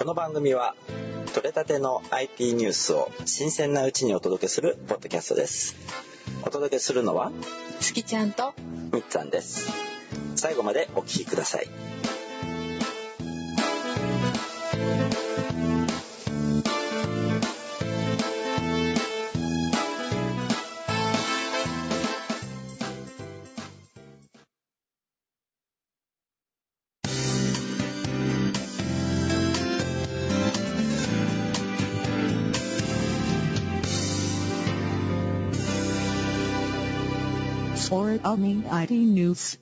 この番組は取れたての IT ニュースを新鮮なうちにお届けするポッドキャストです。お届けするのは月ちゃんとみっつぁんです。最後までお聞きください空海 IT News.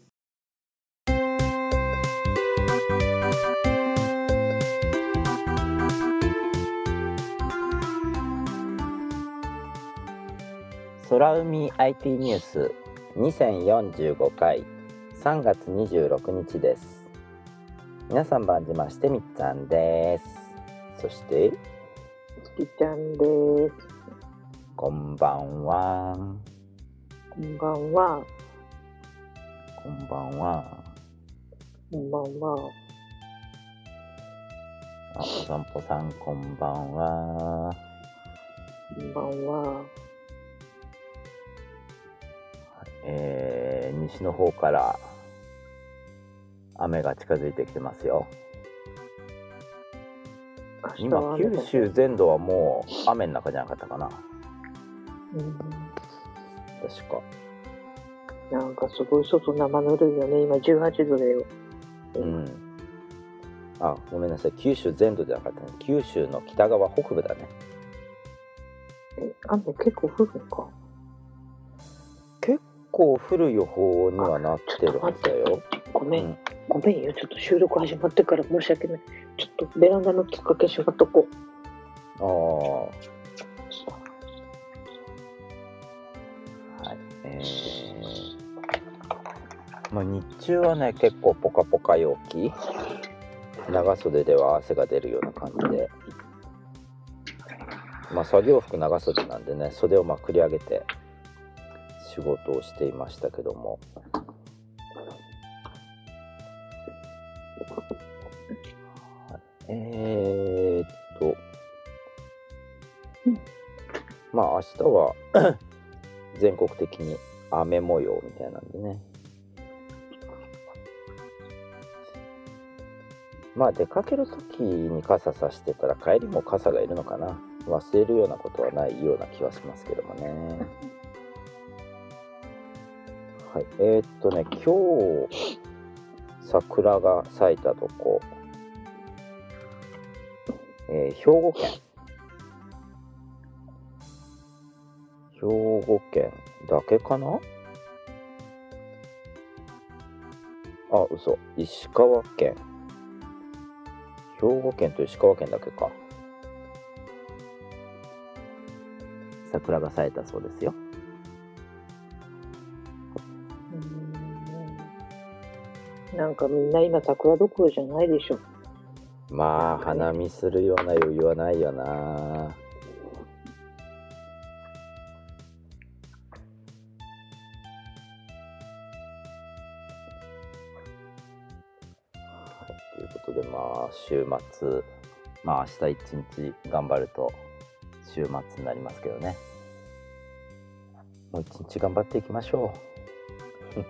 空海 IT ニュース2045回3月26日です皆さん番じましてみっつぁんですそして月ちゃんです。こんばんはこんばんは。こんばんはこんばんは。あお散歩さんこんばんはこんばんは。えー、西の方から雨が近づいてきてますよ今九州全土はもう雨の中じゃなかったかなうん。確かなんかすごい外生ぬるいよね。今18度だよ。うんあごめんなさい九州全土じゃなかったね九州の北側北部だねえ、雨結構降るのか。結構降る予報にはなってるはずだよごめん、うんごめんよ。ちょっと収録始まってから申し訳ない。ちょっとベランダのきっかけしまっとこう。ああはいえー、まあ日中はね結構ポカポカ陽気。長袖では汗が出るような感じで。まあ作業服長袖なんでね袖をまくり上げて仕事をしていましたけども。えー、っと。まあ明日は 全国的に雨模様みたいなんでね。まあ出かける時に傘さしてたら帰りも傘がいるのかな。忘れるようなことはないような気はしますけどもね。はい。えー、っとね今日桜が咲いたとこ、えー兵庫県。兵庫県だけかな？あ、嘘。石川県。兵庫県と石川県だけか。桜が咲いたそうですよ。うんなんかみんな今桜どころじゃないでしょ。まあ、花見するような余裕はないよな。週末、まあ、明日一日頑張ると週末になりますけどね。もう一日頑張っていきましょう。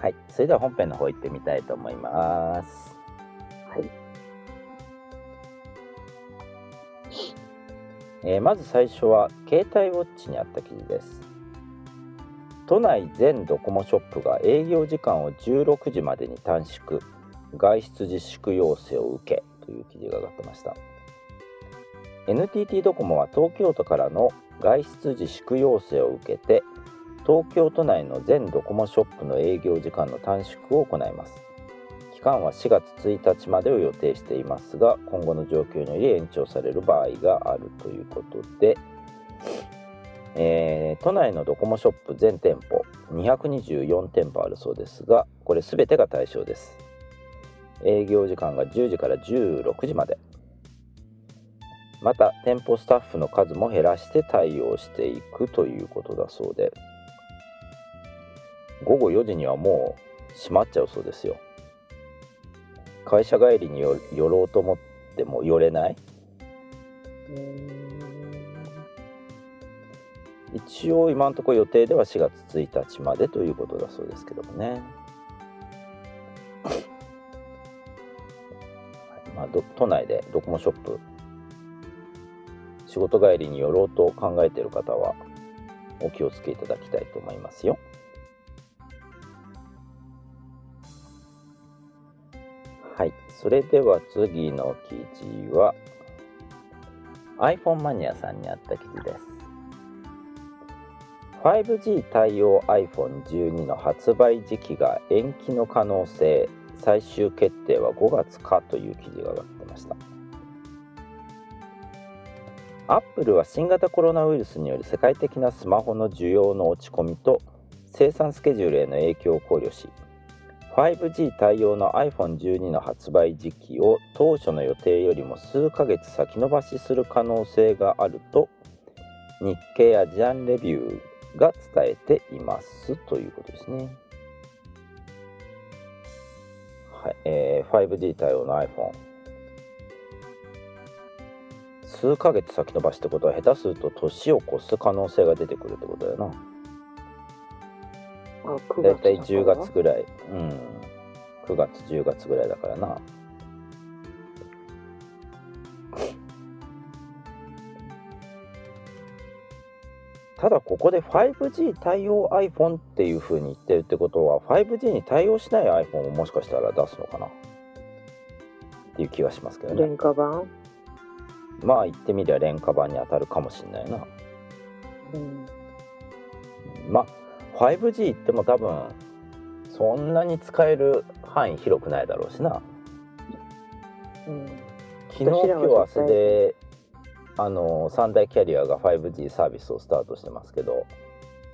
はい、それでは本編の方行ってみたいと思います。はい。えーまず最初は携帯ウォッチにあった記事です都内全ドコモショップが営業時間を16時までに短縮。外出自粛要請を受けという記事が上がってました。NTT ドコモは東京都からの外出自粛要請を受けて東京都内の全ドコモショップの営業時間の短縮を行います。期間は4月1日までを予定していますが今後の状況により延長される場合があるということで、えー都内のドコモショップ全店舗224店舗あるそうですがこれ全てが対象です。営業時間が10時から16時まで。また店舗スタッフの数も減らして対応していくということだそうで。午後4時にはもう閉まっちゃうそうですよ。会社帰りに寄ろうと思っても寄れない？一応今のところ予定では4月1日までということだそうですけどもね、まあ、都内でドコモショップ仕事帰りに寄ろうと考えている方はお気をつけいただきたいと思いますよ。はい。それでは次の記事は iPhone マニアさんにあった記事です。5G 対応 iPhone12 の発売時期が延期の可能性最終決定は5月かという記事が上がってました。アップルは新型コロナウイルスによる世界的なスマホの需要の落ち込みと生産スケジュールへの影響を考慮し 5G 対応の iPhone12 の発売時期を当初の予定よりも数ヶ月先延ばしする可能性があると日経アジアンレビューが伝えていますということですね。はいえー、5G 対応の iPhone 数ヶ月先延ばしってことは下手すると年を越す可能性が出てくるってことだよな。あ9だいたい10月だから月ぐらい、うん、9月10月ぐらいだからなただここで 5G 対応 iPhone っていう風に言ってるってことは 5G に対応しない iPhone をもしかしたら出すのかな？っていう気がしますけどね。廉価版、まあ言ってみりゃ廉価版に当たるかもしれないな。うん、まあ 5G っても多分そんなに使える範囲広くないだろうしな。うん、昨日今日明日であの3大キャリアが 5G サービスをスタートしてますけど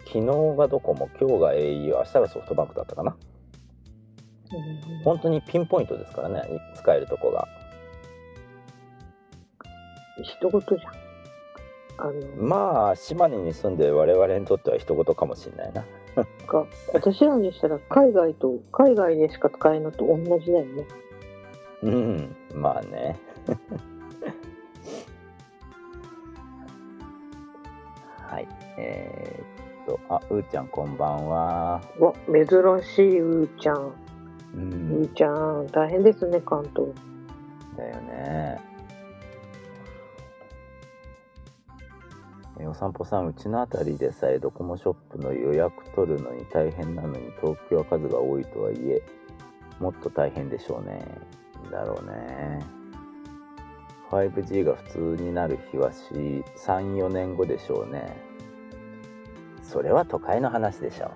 昨日がドコモ今日が au 明日がソフトバンクだったかな？本当にピンポイントですからね使えるとこが。一言じゃん。あのまあ島根に住んでる我々にとっては一言かもしれないな。か私らにしたら海外と海外でしか使えるのと同じだよね。うんまあねえー、っとあうーちゃんこんばんは。うわ珍しいうーちゃん。ううんーちゃん大変ですね関東。だよね。えお散歩さんうちの辺りでさえドコモショップの予約取るのに大変なのに東京は数が多いとはいえもっと大変でしょうね。だろうね。5G が普通になる日は34年後でしょうねそれは都会の話でしょ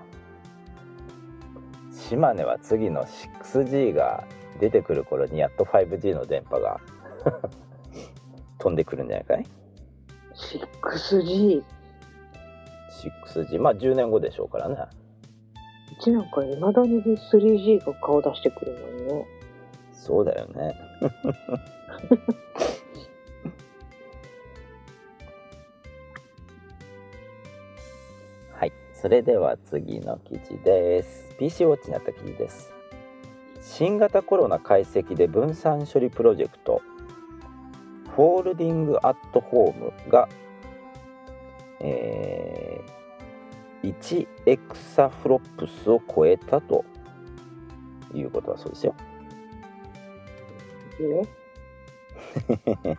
島根は次の 6G が出てくる頃にやっと 5G の電波が 飛んでくるんじゃないかい？6G 6G まあ10年後でしょうからね。うちなんかいまだに 3G が顔出してくるのにね。そうだよね はい。それでは次の記事です。PC ウォッチにあった記事です。新型コロナ解析で分散処理プロジェクト。フォールディングアットホームが、えー、1エクサフロップスを超えたということだそうですよ。ね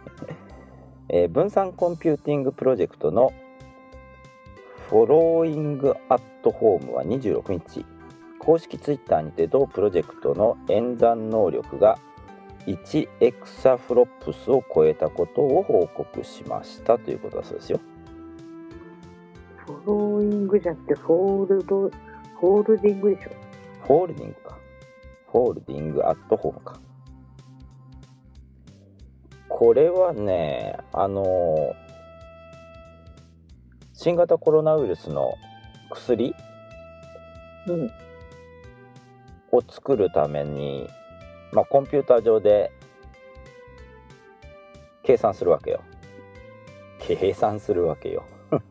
えー分散コンピューティングプロジェクトの Following at Home は26日。公式ツイッターにて同プロジェクトの演算能力が1エクサフロップスを超えたことを報告しましたということだそうですよ。Following じゃなくて Fold Folding でしょ。 Folding か。 Folding at Home か。これはねあの新型コロナウイルスの薬うん。を作るために、まあ、コンピューター上で計算するわけよ計算するわけよ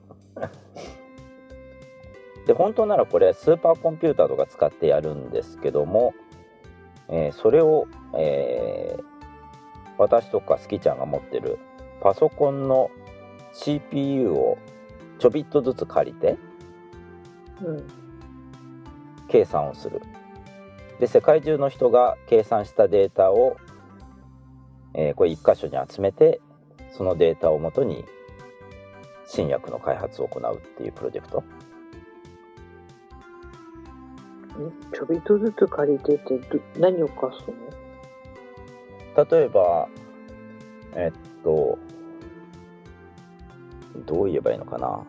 で本当ならこれスーパーコンピューターとか使ってやるんですけども、えーそれを、えー私とかスキちゃんが持ってるパソコンの CPU をちょびっとずつ借りてうん。計算をする。で世界中の人が計算したデータを、えーこれ一箇所に集めてそのデータをもとに新薬の開発を行うっていうプロジェクト。ちょびっとずつ借りてて、ど何を貸すの？例えばえっとどう言えばいいのかな？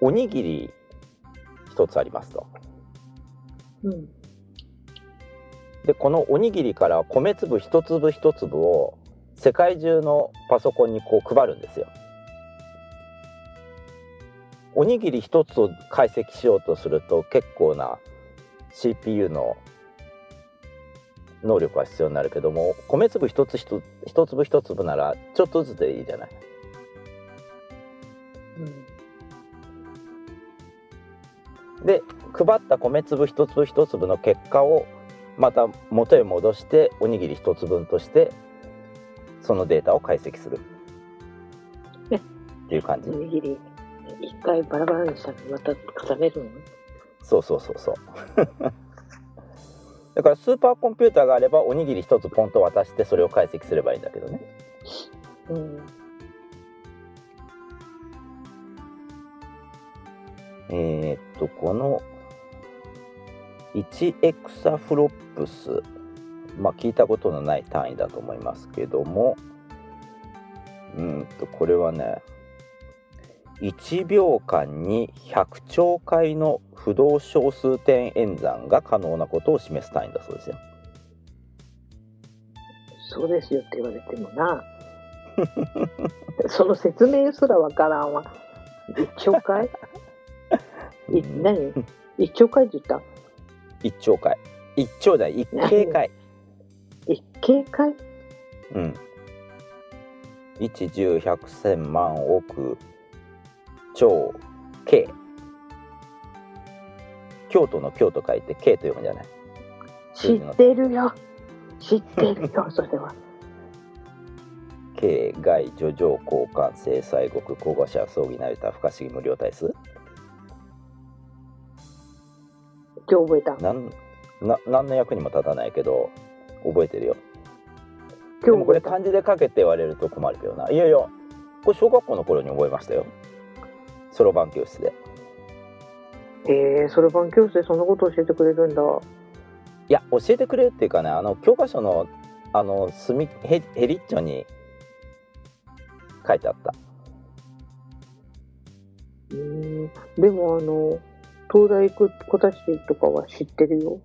おにぎり一つありますとうん。でこのおにぎりから米粒一粒一粒を世界中のパソコンにこう配るんですよ。おにぎり一つを解析しようとすると結構な CPU の能力が必要になるけども米粒一つ一つ一粒一粒ならちょっとずつでいいじゃない。うん。で配った米粒一粒一粒の結果をまた元へ戻しておにぎり一つ分としてそのデータを解析する。えっていう感じ。おにぎり、一回バラバラにしたらまた固めるの？そうそうそうそうだからスーパーコンピューターがあればおにぎり一つポンと渡してそれを解析すればいいんだけどね。うん。えーっとこの1エクサフロップス。まあ聞いたことのない単位だと思いますけども。うーんとこれはね1秒間に100兆回の不動小数点演算が可能なことを示す単位だそうですよ。そうですよって言われてもな。その説明すらわからんわ。一兆回？い何？一兆回って言った？1兆回。1兆だ1京回。一京回？うん。1十百千万億超 K 京都の京と書いて K と読むんじゃない？知ってるよ。知ってるよ、それは。K 外叙情交換制裁国候補者葬儀成田不可思議無料対数今日覚えた。なんな何の役にも立たないけど覚えてるよ。で今日これ漢字で書けって言われると困るけどな。いやいやこれ小学校の頃に覚えましたよそろばん教室でえー、そろばん教室でそんなこと教えてくれるんだ。いや教えてくれるっていうかねあの教科書のあの隅ヘヘリッチョに書いてあったうーん。でもあの、東大行く子たちとかは知ってるよ。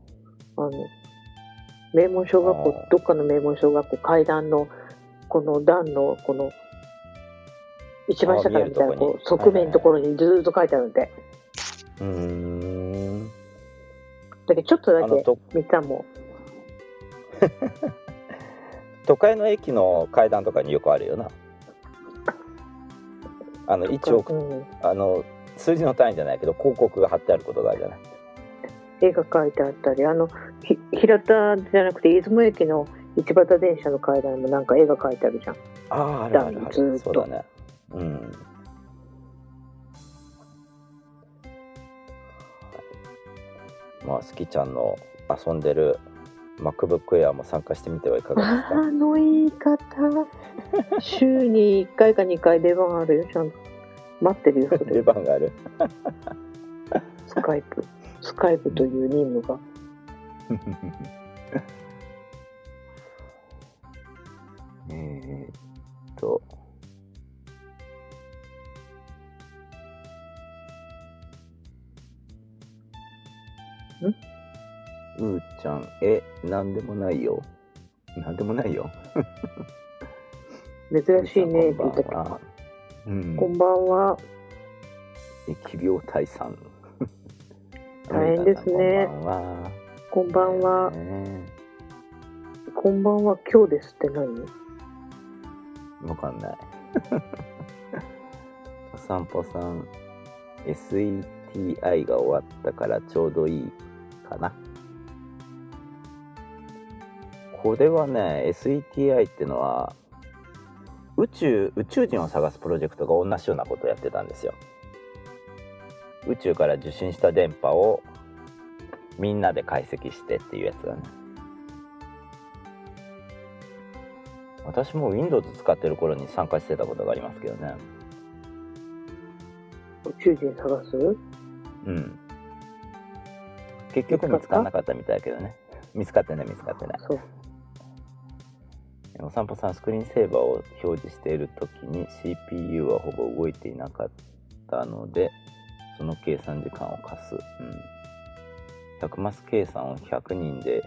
あの、名門小学校どっかの名門小学校、階段の、この段の、この、一番下から見たら、あー見えるとこう、側面のところにずーっと書いてあるんで。うーん。だけどちょっとだけ見たも。ん。都会の駅の階段とかによくあるよな。あの一応うん、あの数字の単位じゃないけど広告が貼ってあることがあるじゃない？絵が描いてあったり、あの、ひ平田じゃなくて、出雲駅の一畑電車の階段にもなんか絵が描いてあるじゃん。あああるあるある。ずーっと。そうだねうんまあ、スキちゃんの遊んでる MacBook Air も参加してみてはいかがですか？あの言い方。週に1回か2回出番あるよ、ちゃんと。待ってるよ、そ出れ。番があるスカイプ。スカイプという任務が。えーっとむーちゃん、え、なんでもないよ。なんでもないよ。珍しいねこんばんは。うん。こんばんは。疫病退散。大変ですねこんばんは。こんばんは。ねこんばんは。今日ですって何？わかんない。お散歩さん、SETI が終わったからちょうどいいかな。これはね、SETI ってのは、宇宙、宇宙人を探すプロジェクトが同じようなことをやってたんですよ。宇宙から受信した電波をみんなで解析してっていうやつだね。私も Windows 使ってる頃に参加してたことがありますけどね。宇宙人探す？うん。結局見つからなかったみたいだけどね。見つかってない見つかってない。お散歩さんスクリーンセーバーを表示している時に CPU はほぼ動いていなかったのでその計算時間を貸す、うん、100マス計算を100人で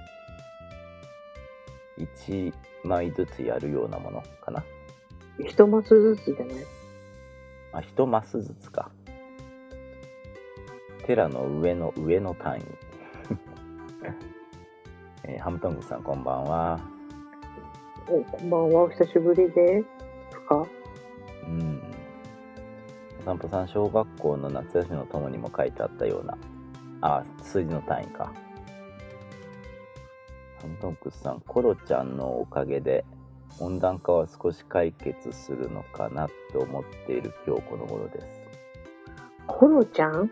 1枚ずつやるようなものかな。一マスずつじゃないあ1マスずつか。テラの上の上の単位、えーハムトングさんこんばんはお、こんばんは。お久しぶりですかうん。お散歩さん、小学校の夏休みの友にも書いてあったような、あ、数字の単位か。ハントンクスさん、コロちゃんのおかげで、温暖化は少し解決するのかなと思っている今日この頃です。コロちゃん？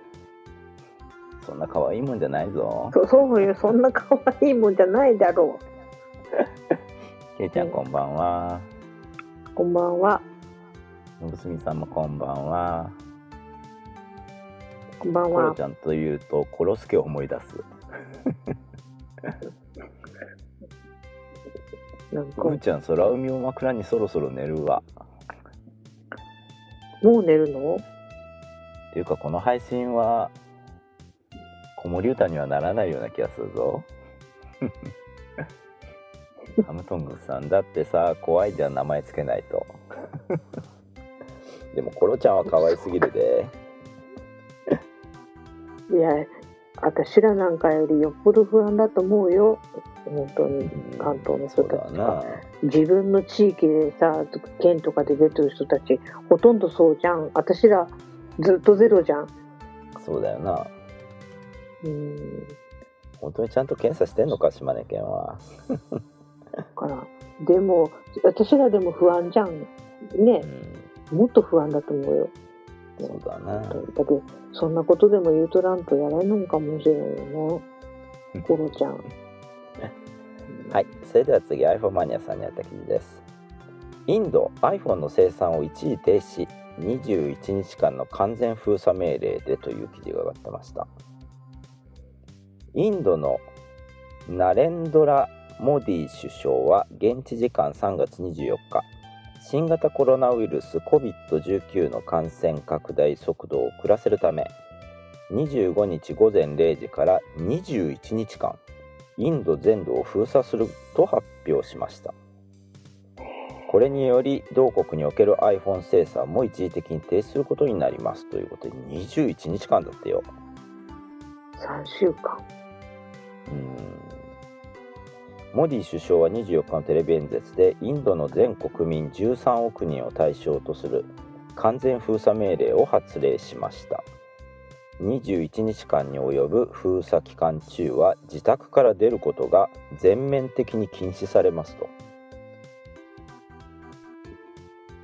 そんな可愛いもんじゃないぞ。そそうよ。そんな可愛いもんじゃないだろ ケイちゃんこんばんは。う。こんばんは。のぶすみさんもこんばんは。こんばんはコロち。ゃんというと、コロスケを思い出す。なんかふーちゃん、空海を枕にそろそろ寝るわ。もう寝るの？っていうかこの配信は子守歌にはならないような気がするぞ ハムトングさんだってさ怖いじゃん名前つけないと でもコロちゃんは可愛すぎるでいや、私らなんかよりよっぽど不安だと思うよ。本当に関東の人そうだたちとか。な自分の地域でさ、県とかで出てる人たち、ほとんどそうじゃん。私らずっとゼロじゃん。そうだよなうん。本当にちゃんと検査してんのか島根県はだから、でも、私らでも不安じゃん。うね、んもっと不安だと思うよ。そうだなだって、そんなことでも言うとらんとやらんのかもしれないよね。コロちゃん。はい、それでは次 iPhone マニアさんにあった記事です。インド iPhone の生産を一時停止21日間の完全封鎖命令でという記事が上がってました。インドのナレンドラ・モディ首相は現地時間3月24日新型コロナウイルス COVID-19 の感染拡大速度を遅らせるため25日午前0時から21日間インド全土を封鎖すると発表しましたこれにより同国における iPhone 生産も一時的に停止することになりますということで21日間だってよ3週間。モディ首相は24日のテレビ演説でインドの全国民13億人を対象とする完全封鎖命令を発令しました。21日間に及ぶ封鎖期間中は自宅から出ることが全面的に禁止されますと。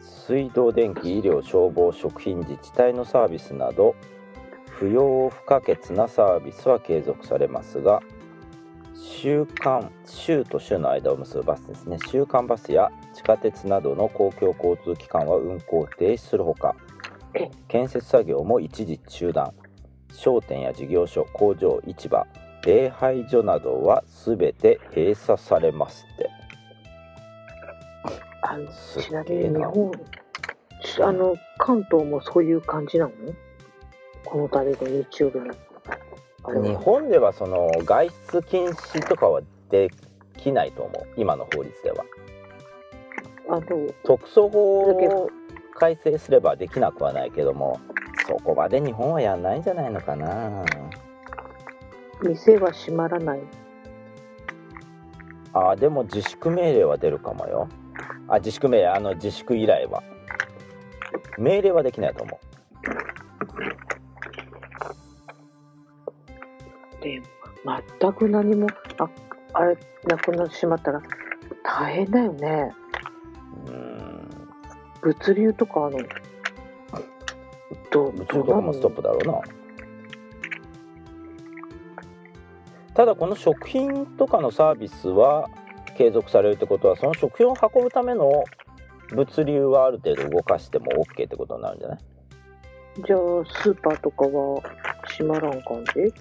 水道電気医療消防食品自治体のサービスなど不要不可欠なサービスは継続されますが週間州と州の間を結ぶバスですね。週間バスや地下鉄などの公共交通機関は運行を停止するほか建設作業も一時中断。商店や事業所工場市場礼拝所などは全て閉鎖されますって。あのちなみに日本、ちあの、関東もそういう感じなの？この度の日曜日の。あれは日本ではその外出禁止とかはできないと思う。今の法律では。あの特措法を改正すればできなくはないけどもそこまで日本はやんないんじゃないのかな。店は閉まらない。あーでも自粛命令は出るかもよ。あ自粛命令あの自粛依頼は。命令はできないと思で、全く何も、あ、あれ、なくなってしまったら大変だよね。うん。物流とか、あの、どう、宇宙とかもストップだろうな。ただこの食品とかのサービスは継続されるってことはその食品を運ぶための物流はある程度動かしても OK ってことになるんじゃない？じゃあ、スーパーとかは閉まらん感じ？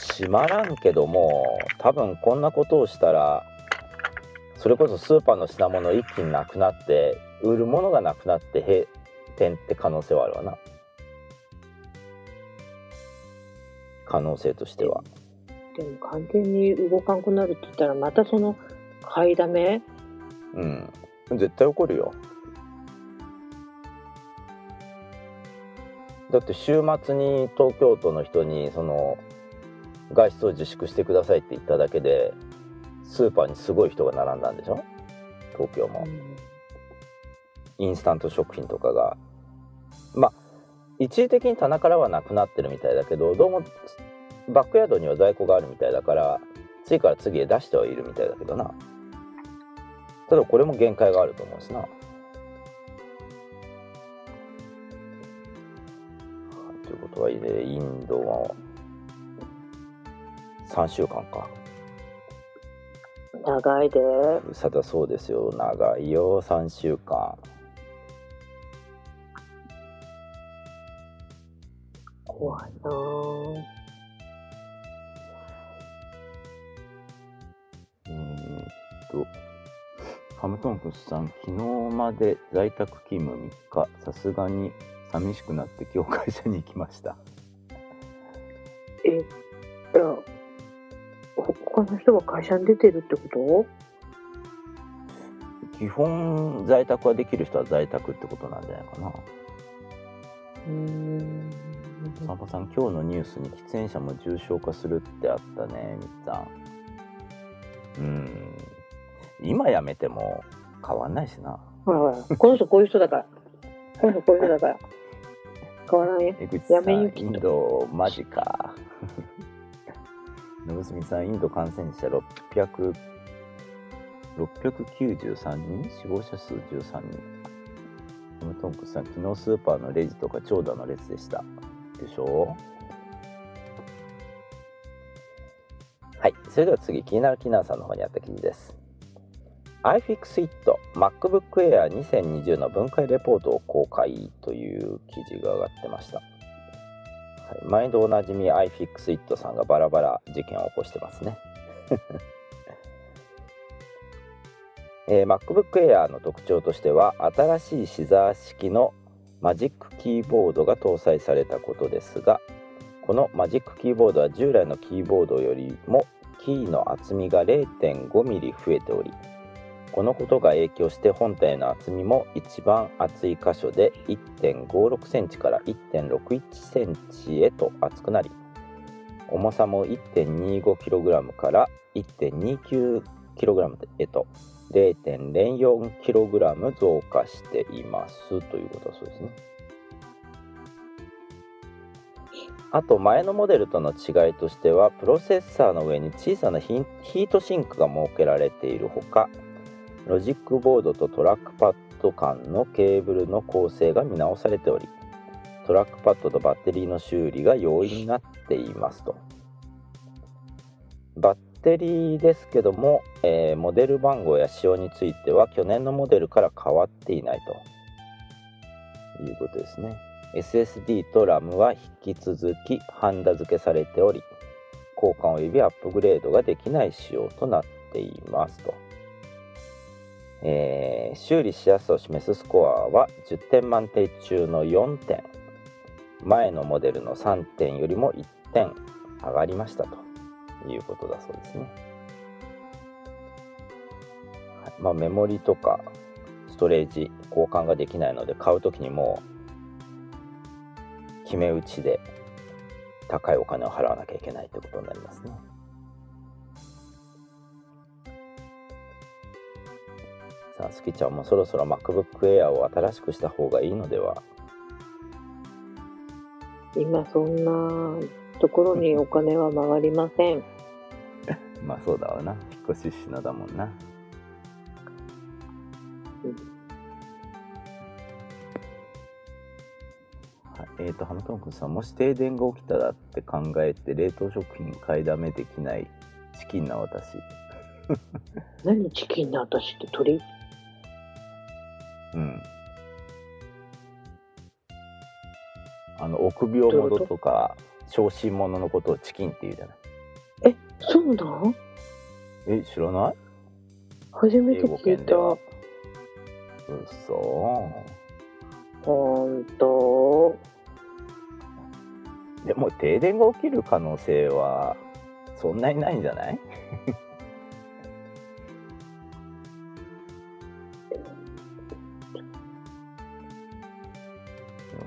閉まらんけども多分こんなことをしたらそれこそスーパーの品物一気になくなって売るものがなくなって閉店って可能性はあるわな。可能性としては。でも完全に動かんくなるって言ったら、またその買いだめ？うん。絶対起こるよ。だって週末に東京都の人にその外出を自粛してくださいって言っただけでスーパーにすごい人が並んだんでしょ？東京も。インスタント食品とかが。まあ一時的に棚からはなくなってるみたいだけどどうもバックヤードには在庫があるみたいだから次から次へ出してはいるみたいだけどな。ただこれも限界があると思うしな。はいということは、ね、インドは3週間か。長いで。さだそうですよ。長いよ、3週間。怖いなぁ。えーっと、ハムトンクスさん、昨日まで在宅勤務3日、さすがに寂しくなって今日会社に行きました。え、いや、ほ他の人が会社に出てるってこと？基本、在宅はできる人は在宅ってことなんじゃないかな。うーん。サンパさん、今日のニュースに喫煙者も重症化するってあったね、みっさん。うーん。今やめても変わんないしな。ほらほら、この人こういう人だから。この人こういう人だから。変わらんよ。江口さん、やめよきインド、マジか。のぶすみさん、インド感染者600、693人？死亡者数13人。トムトンクスさん、昨日スーパーのレジとか長蛇の列でした。でしょ？うはい。それでは次、気になるキナーさんの方にあった記事です。iFixit MacBook Air 2020の分解レポートを公開という記事が上がってました。毎度おなじみ iFixit さんがバラバラ事件を起こしてますね。えー MacBook Air の特徴としては新しいシザー式のマジックキーボードが搭載されたことですがこのマジックキーボードは従来のキーボードよりもキーの厚みが 0.5mm 増えておりこのことが影響して本体の厚みも一番厚い箇所で 1.56cm から 1.61cm へと厚くなり重さも 1.25kg から 1.29kg へと 0.04kg 増加していますということだそうですね。あと前のモデルとの違いとしてはプロセッサーの上に小さなヒヒートシンクが設けられているほかロジックボードとトラックパッド間のケーブルの構成が見直されておりトラックパッドとバッテリーの修理が容易になっていますと。バッテリーですけども、えーモデル番号や仕様については去年のモデルから変わっていないと。いうことですね。SSD と RAM は引き続きハンダ付けされており交換及びアップグレードができない仕様となっていますと、えー修理しやすさを示すスコアは10点満点中の4点前のモデルの3点よりも1点上がりましたということだそうですね。はいまあ、メモリとかストレージ交換ができないので買う時にもう決め打ちで高いお金を払わなきゃいけないってことになりますね。さあ、スキちゃんもそろそろ MacBook Air を新しくした方がいいのでは？今そんなところにお金は回りません。まあそうだわな。引っ越ししなだもんな。はい、えっ、ー、と、ハムトン君さん、もし停電が起きたらって考えて、冷凍食品買いだめできないチキンな私。何チキンな私って鳥？うん。あの、臆病者とか、小心者のことをチキンって言うじゃない。え、そうなんえ、知らない？初めて聞いた。うそほんとでも停電が起きる可能性はそんなにないんじゃない？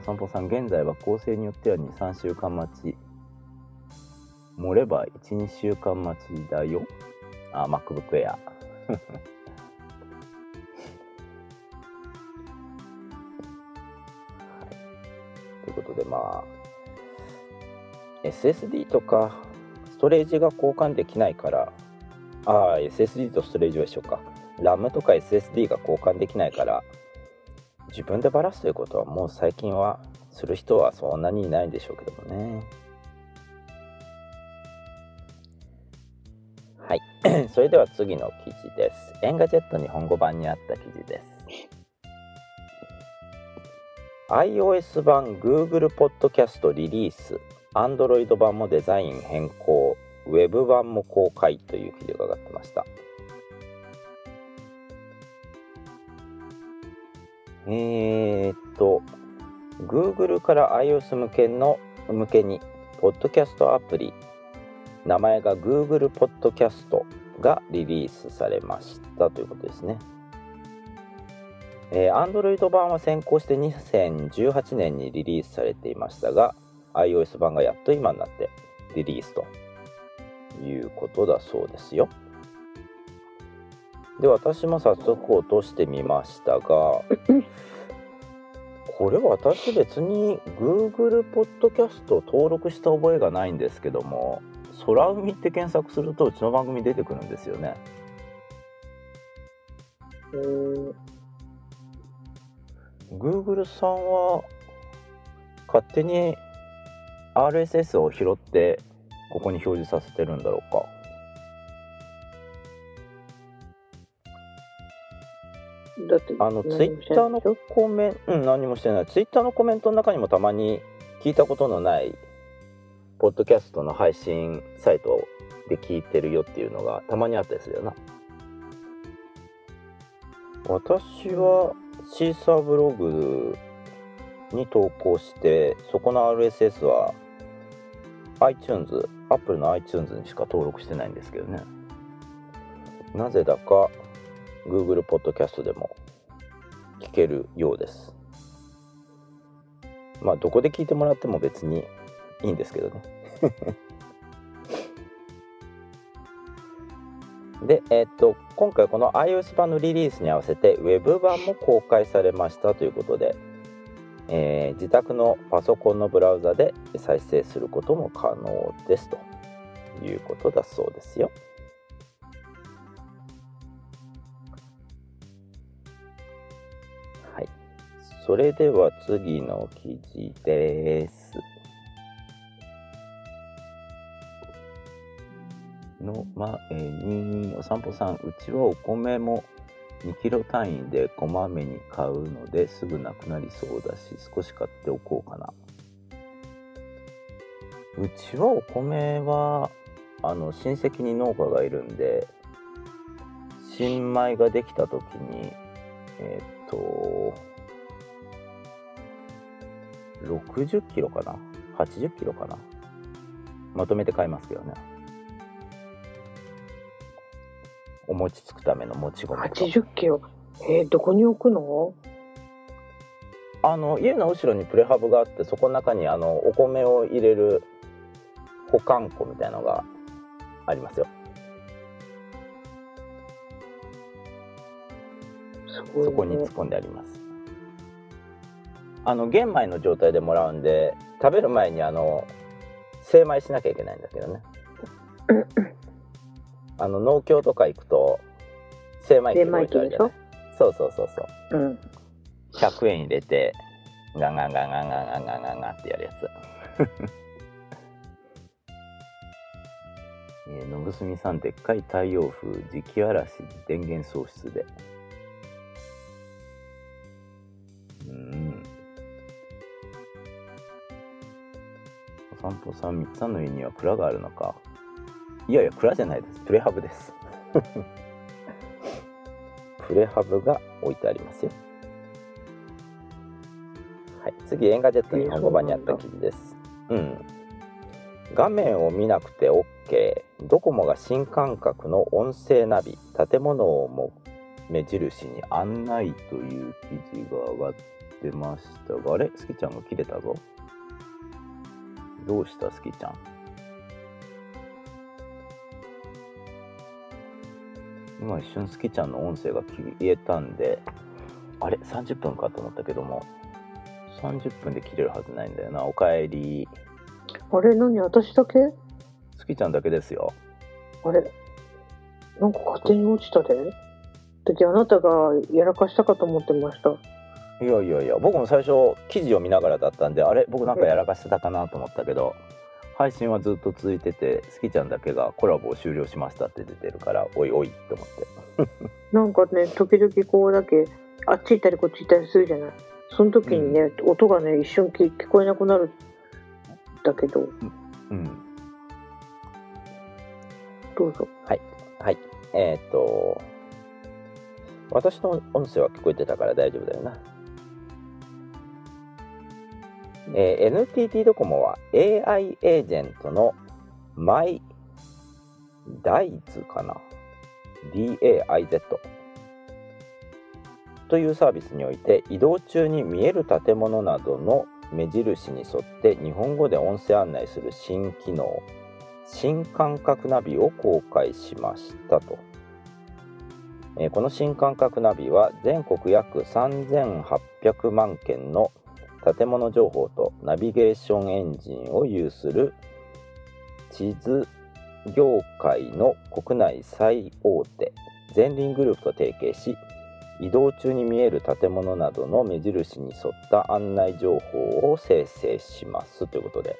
散歩さん現在は構成によっては23週間待ち盛れば12週間待ちだよ。あ MacBook Air ということでまあ SSD とかストレージが交換できないからああ SSD とストレージは一緒か。RAM とか SSD が交換できないから自分でバラすということはもう最近はする人はそんなにいないんでしょうけどもね。はい。それでは次の記事です。 Engadget 日本語版にあった記事です。iOS 版 Google Podcast リリース。Android 版もデザイン変更。Web 版も公開という記事が上がってました。えー、っと Google から iOS 向けの向けにポッドキャストアプリ名前が Google Podcast がリリースされましたということですね。えー、Android 版は先行して2018年にリリースされていましたが iOS 版がやっと今になってリリースということだそうですよ。で私も早速落としてみましたが これ私別に Google ポッドキャスト登録した覚えがないんですけども空海って検索するとうちの番組出てくるんですよね。Google さんは勝手に RSS を拾ってここに表示させてるんだろうかだってあのツイッターのコメントうん何もしてない。ツイッターのコメントの中にもたまに聞いたことのないポッドキャストの配信サイトで聞いてるよっていうのがたまにあったりするよな。私はシーサーブログに投稿してそこの RSS は iTunes、Apple の iTunes にしか登録してないんですけどね。なぜだか Google Podcast でも聞けるようですまあどこで聞いてもらっても別にいいんですけどね で、えー、っと今回この iOS 版のリリースに合わせて Web 版も公開されましたということで、えー、自宅のパソコンのブラウザで再生することも可能ですということだそうですよ。それでは次の記事です。の前にお散歩さんうちはお米も2キロ単位でこまめに買うのですぐなくなりそうだし少し買っておこうかなうちはお米はあの親戚に農家がいるんで新米ができた時にえー、っと60キロかな？80キロかな？まとめて買いますけどね。お餅つくためのもち米と。80キロ？えー、どこに置くの？あの家の後ろにプレハブがあってそこの中にあのお米を入れる保管庫みたいなのがありますよ。すごい、ね。そこに突っ込んでありますあの玄米の状態でもらうんで食べる前にあの精米しなきゃいけないんだけどね。あの農協とか行くと精米機置いてあるじゃない。そうそうそうそう。うん。100円入れてガンガンガンガンガンガンガンガンガンってやるやつえー野ぐすみさんでっかい太陽風磁気嵐電源喪失で散歩さん3つの家には蔵があるのかいやいや蔵じゃないですプレハブです プレハブが置いてありますよはい、次、 Engadget 日本語版にあった記事です。うん。画面を見なくて OK。ドコモが新感覚の音声ナビ、建物をも目印に案内という記事が上がってましたが、あれ？スキちゃんが切れたぞ。どうしたスキちゃん？今一瞬スキちゃんの音声が消えたんで、あれ ?30 分かと思ったけども、30分で切れるはずないんだよな。おかえり。あれ？何？私だけ？スキちゃんだけですよ。あれ？なんか勝手に落ちたで時あなたがやらかしたかと思ってました。いやいやいや、僕も最初記事を見ながらだったんで、あれ？僕なんかやらかしてたかなと思ったけど、配信はずっと続いてて、スキちゃんだけがコラボを終了しましたって出てるから、おいおいって思って。なんかね、時々こうだけ、あっち行ったりこっち行ったりするじゃない？その時にね、音がね、一瞬聞聞こえなくなるんだけど、うん。どうぞ。はい。えーっと、私の音声は聞こえてたから大丈夫だよな。えー NTT ドコモは AI エージェントのマイダイズかな？DAIZ というサービスにおいて移動中に見える建物などの目印に沿って日本語で音声案内する新機能新感覚ナビを公開しましたと、えーこの新感覚ナビは全国約3800万件の建物情報とナビゲーションエンジンを有する地図業界の国内最大手ゼンリングループと提携し移動中に見える建物などの目印に沿った案内情報を生成しますということで。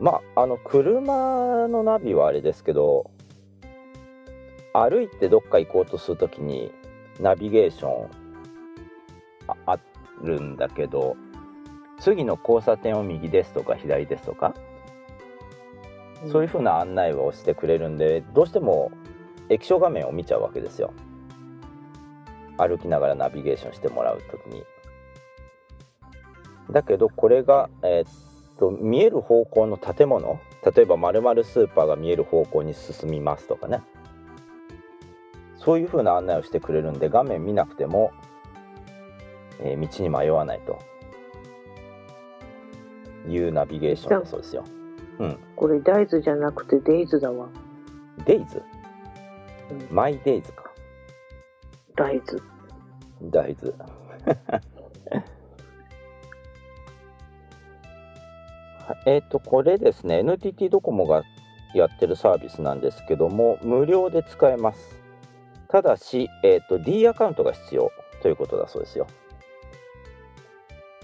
まああの車のナビはあれですけど歩いてどっか行こうとするときにナビゲーションああるんだけど次の交差点を右ですとか左ですとかそういうふうな案内をしてくれるんでどうしても液晶画面を見ちゃうわけですよ。歩きながらナビゲーションしてもらうときに。だけどこれが、えーっと見える方向の建物？例えば〇〇スーパーが見える方向に進みますとかね。そういうふうな案内をしてくれるんで画面見なくても、えー道に迷わないと。いうナビゲーションだそうですよ。これ、大豆じゃなくてデイズだわ。デイズ？うん。マイデイズか。大豆。大豆。は いえっ、とこれですね NTT ドコモがやってるサービスなんですけども無料で使えます。ただし、えー、と D アカウントが必要ということだそうですよ、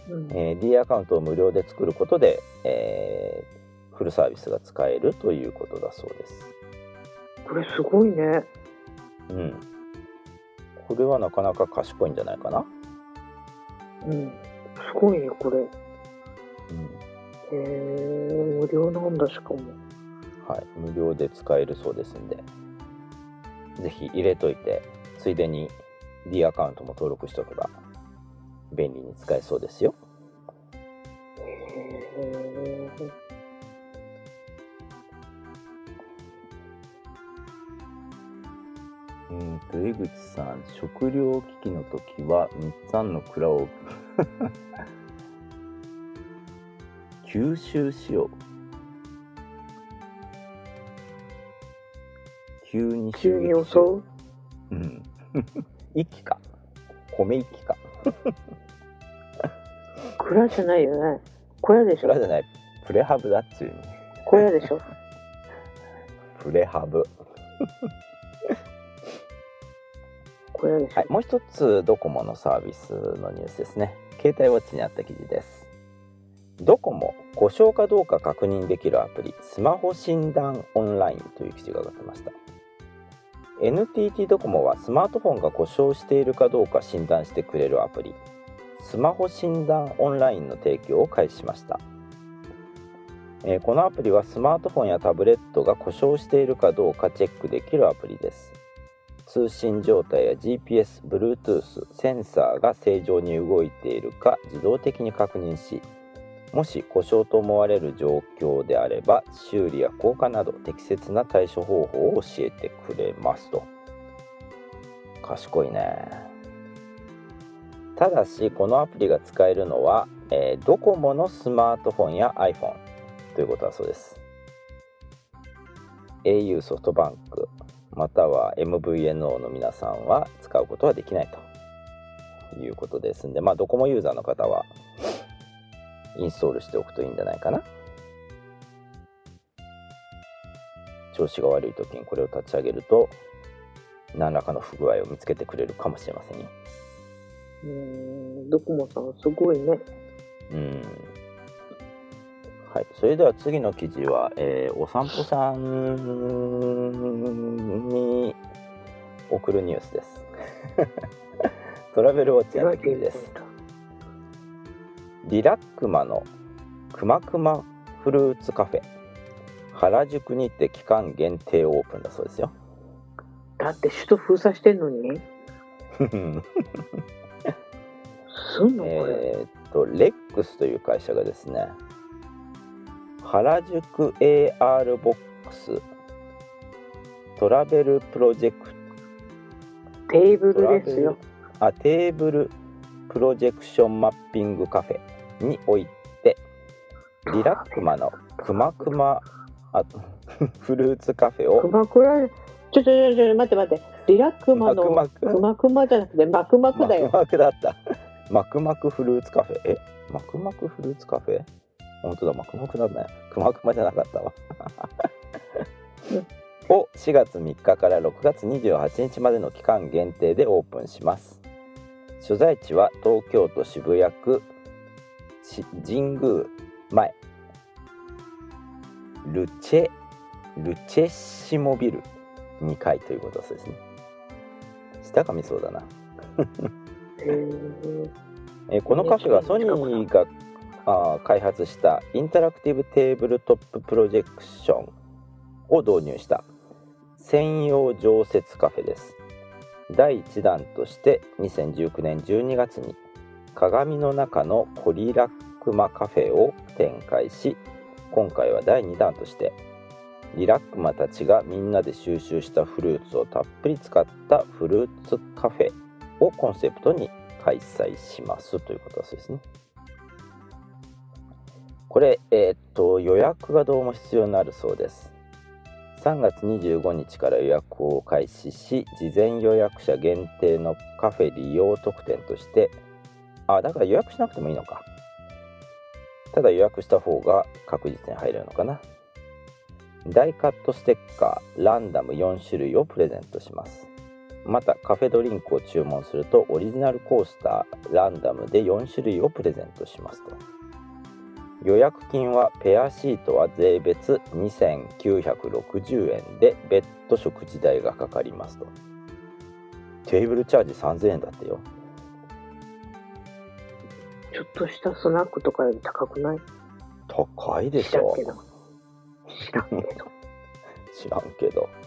うんえー D アカウントを無料で作ることで、えーフルサービスが使えるということだそうですこれすごいね。うんこれはなかなか賢いんじゃないかな、うん。すごいね、これ。うんへえ、無料なんだ、しかも。はい、無料で使えるそうですんで、ぜひ入れといて、ついでに D アカウントも登録しておけば、便利に使えそうですよ。うんと江口さん食料危機の時は日つの蔵を 吸収しよう。急に急に襲う？うん。一気か。米一気か。蔵じゃないよね。小屋でしょ。それじゃない。プレハブだっちゅうに小屋でしょ。プレハブ。小屋でしょ、はい、もう一つドコモのサービスのニュースですね。携帯ウォッチにあった記事です。ドコモ故障かどうか確認できるアプリスマホ診断オンラインという記事が上がってました。NTT ドコモはスマートフォンが故障しているかどうか診断してくれるアプリスマホ診断オンラインの提供を開始しました。えーこのアプリはスマートフォンやタブレットが故障しているかどうかチェックできるアプリです。通信状態や GPS、Bluetooth、センサーが正常に動いているか自動的に確認しもし故障と思われる状況であれば修理や交換など適切な対処方法を教えてくれますと。賢いね。ただしこのアプリが使えるのは、えードコモのスマートフォンや iPhone ということだそうです。au ソフトバンクまたは MVNO の皆さんは使うことはできないということですんでまあドコモユーザーの方はインストールしておくといいんじゃないかな。調子が悪い時にこれを立ち上げると何らかの不具合を見つけてくれるかもしれませんよ。うーんドコモさんすごいねうんはい、それでは次の記事は、えーお散歩さんに送るニュースです。トラベルウォッチの記事です。リラックマのくまくまフルーツカフェ原宿にて期間限定オープンだそうですよ。だって首都封鎖してんのに？すんのこれ、えーっとレックスという会社がですね原宿 AR ボックストラベルプロジェクテーブルルですよ。あテーブルプロジェクションマッピングカフェにおいてリラックマのくまくまあ フルーツカフェを。熊倉ちょちょちょちょ待って待って。リラックマのマクマククマクマじゃなくてマクマクだよ。マクマクだった。マクマクフルーツカフェ？え？マクマクフルーツカフェ？本当だ、マクマクなんだね。クマクマじゃなかったわ。を4月3日から6月28日までの期間限定でオープンします。所在地は東京都渋谷区神宮前ルチェルチェシモビル2階ということですね。下が見そうだな。へーえこのカフェはソニーがあ開発したインタラクティブテーブルトッププロジェクションを導入した専用常設カフェです。第1弾として2019年12月に鏡の中のコリラックマカフェを展開し今回は第2弾としてリラックマたちがみんなで収集したフルーツをたっぷり使ったフルーツカフェをコンセプトに開催しますということだそうですね。これ、えーっと予約がどうも必要になるそうです。3月25日から予約を開始し事前予約者限定のカフェ利用特典としてあだから予約しなくてもいいのかただ予約した方が確実に入れるのかなダイカットステッカーランダム4種類をプレゼントしますまたカフェドリンクを注文するとオリジナルコースターランダムで4種類をプレゼントしますと。予約金はペアシートは税別2960円で別途食事代がかかりますと。テーブルチャージ3000円だってよ。ちょっとしたスナックとかより高くない？高いでしょ知らんけど。知らんけど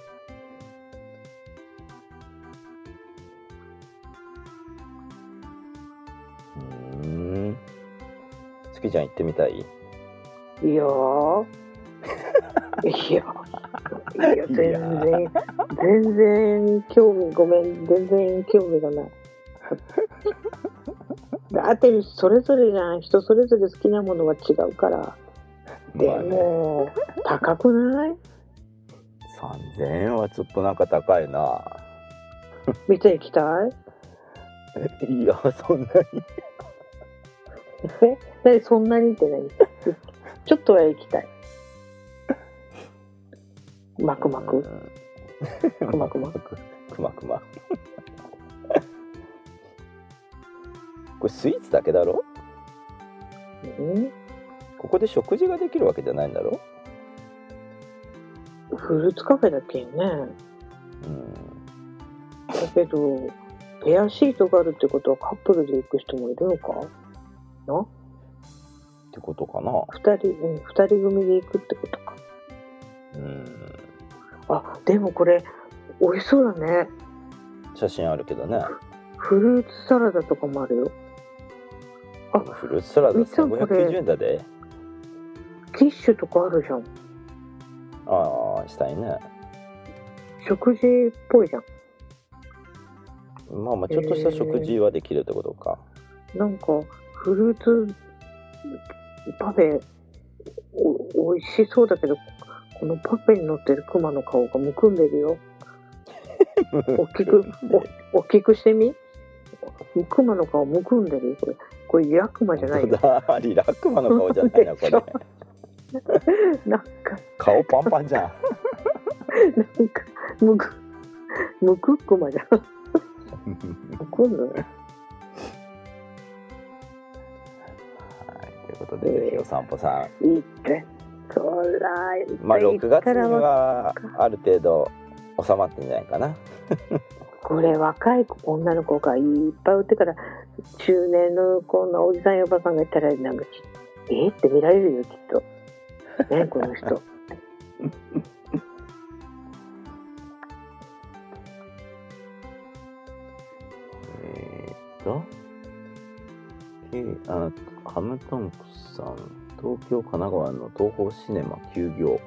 月ちゃん行ってみたい？いやー。いや。いや全然全然興味ごめん全然興味がない。だってそれぞれじゃん。人それぞれ好きなものは違うから。でまあねも高くない？3000円はちょっとなんか高いな。見ていきたい？いやそんなに え何そんなにって何？ちょっとは行きたい。マクマク。うんくまくまくまくまこれスイーツだけだろ？うんここで食事ができるわけじゃないんだろ？フルーツカフェだっけよね。うん。だけどペアシートがあるってことはカップルで行く人もいるのか？なってことかな。二人、うん、二人組で行くってことか。うん。あでもこれ美味しそうだね。写真あるけどね。フルーツサラダとかもあるよ。あフルーツサラダみっちゃんこれ1590円だで。キッシュとかあるじゃん。ああしたいね。食事っぽいじゃん。まあまあちょっとした食事はできるってことか、なんかフルーツパフェお美味しそうだけどこのパフェに乗ってるクマの顔がむくんでるよ。大きくお大きくしてみ？クマの顔むくんでるよこれ。これヤクマじゃない本よリラックマの顔じゃないなこれ。なんか。顔パンパンじゃん。なんかむくむくクマじゃん。むくんのことで、ぜひお散歩さん、いいって。こらまあ、6月にははある程度収まってんじゃないかな。これ若い女の子がいっぱい売ってから中年のこんなおじさんやおばさんがいたらなんかえって見られるよきっと。ね この人。えーっと、けあハムトンクさん、東京、神奈川の東宝シネマ休業。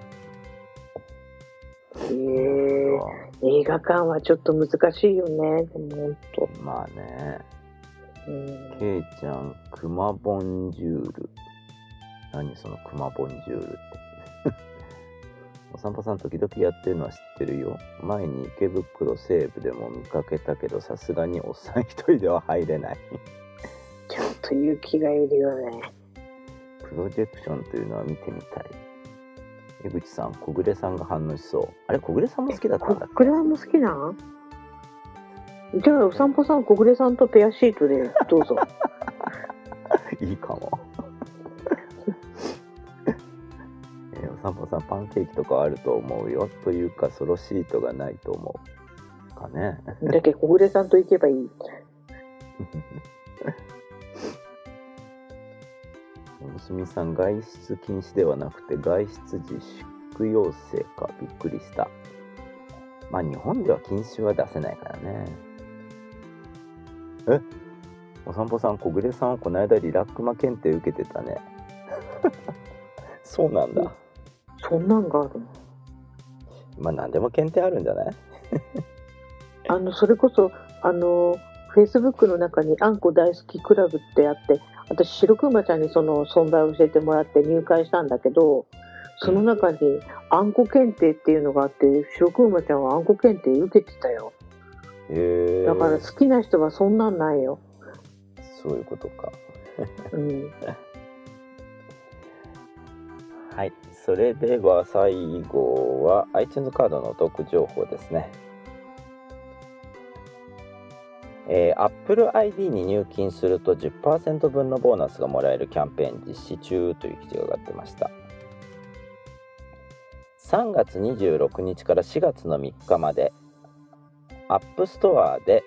えー、映画館はちょっと難しいよねでも本当まあね、うんケイちゃん、クマボンジュール。何そのクマボンジュールって。お散歩さん時々やってるのは知ってるよ。前に池袋西部でも見かけたけど、さすがにおっさん一人では入れない。ちょっと勇気がいるよねプロジェクションというのは見てみたい。江口さん、小暮さんが反応しそう。あれ、小暮さんも好きだったんだっここれはも好きなんじゃあお散歩さん小暮さんとペアシートでどうぞけ いいかも。えーお散歩さん、パンケーキとかあると思うよ。というか、ソロシートがないと思う。かね。だけど小暮さんと行けばいい 娘さん、外出禁止ではなくて、外出自粛要請か。びっくりした。まあ、日本では禁止は出せないからね。え？お散歩さん、小暮さんはこの間リラックマ検定受けてたね。そうなんだ。そんなんがあるの？まあ、何でも検定あるんじゃない？あのそれこそあのフェイスブックの中に「あんこ大好きクラブ」ってあって私白くまちゃんにその存在を教えてもらって入会したんだけどその中にあんこ検定っていうのがあって白くまちゃんはあんこ検定受けてたよへえだから好きな人はそんなんないよ、そういうことか。うん、はい。それでは最後は iTunes カードのお得情報ですね。えー、Apple ID に入金すると10%分のボーナスがもらえるキャンペーン実施中という記事が上がってました。3月26日から4月の3日まで App Store で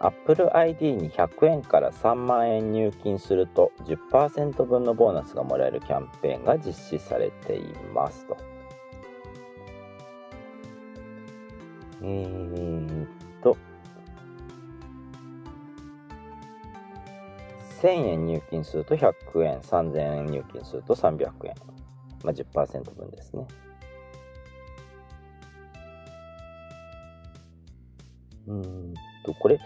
Apple ID に100円から3万円入金すると10%分のボーナスがもらえるキャンペーンが実施されていますと。えーっと1000円入金すると100円3000円入金すると300円、まあ、10%分ですね。うんとこれ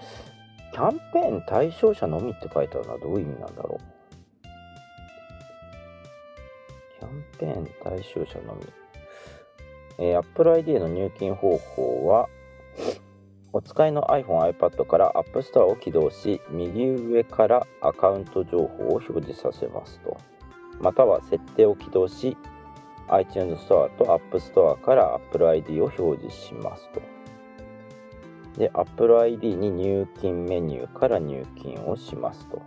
キャンペーン対象者のみって書いてあるのはどういう意味なんだろう？キャンペーン対象者のみ、えー、Apple ID の入金方法はお使いの iPhone、iPad から App Store を起動し右上からアカウント情報を表示させますと。または設定を起動し iTunes Store と App Store から Apple ID を表示しますと。で Apple ID に入金メニューから入金をしますと。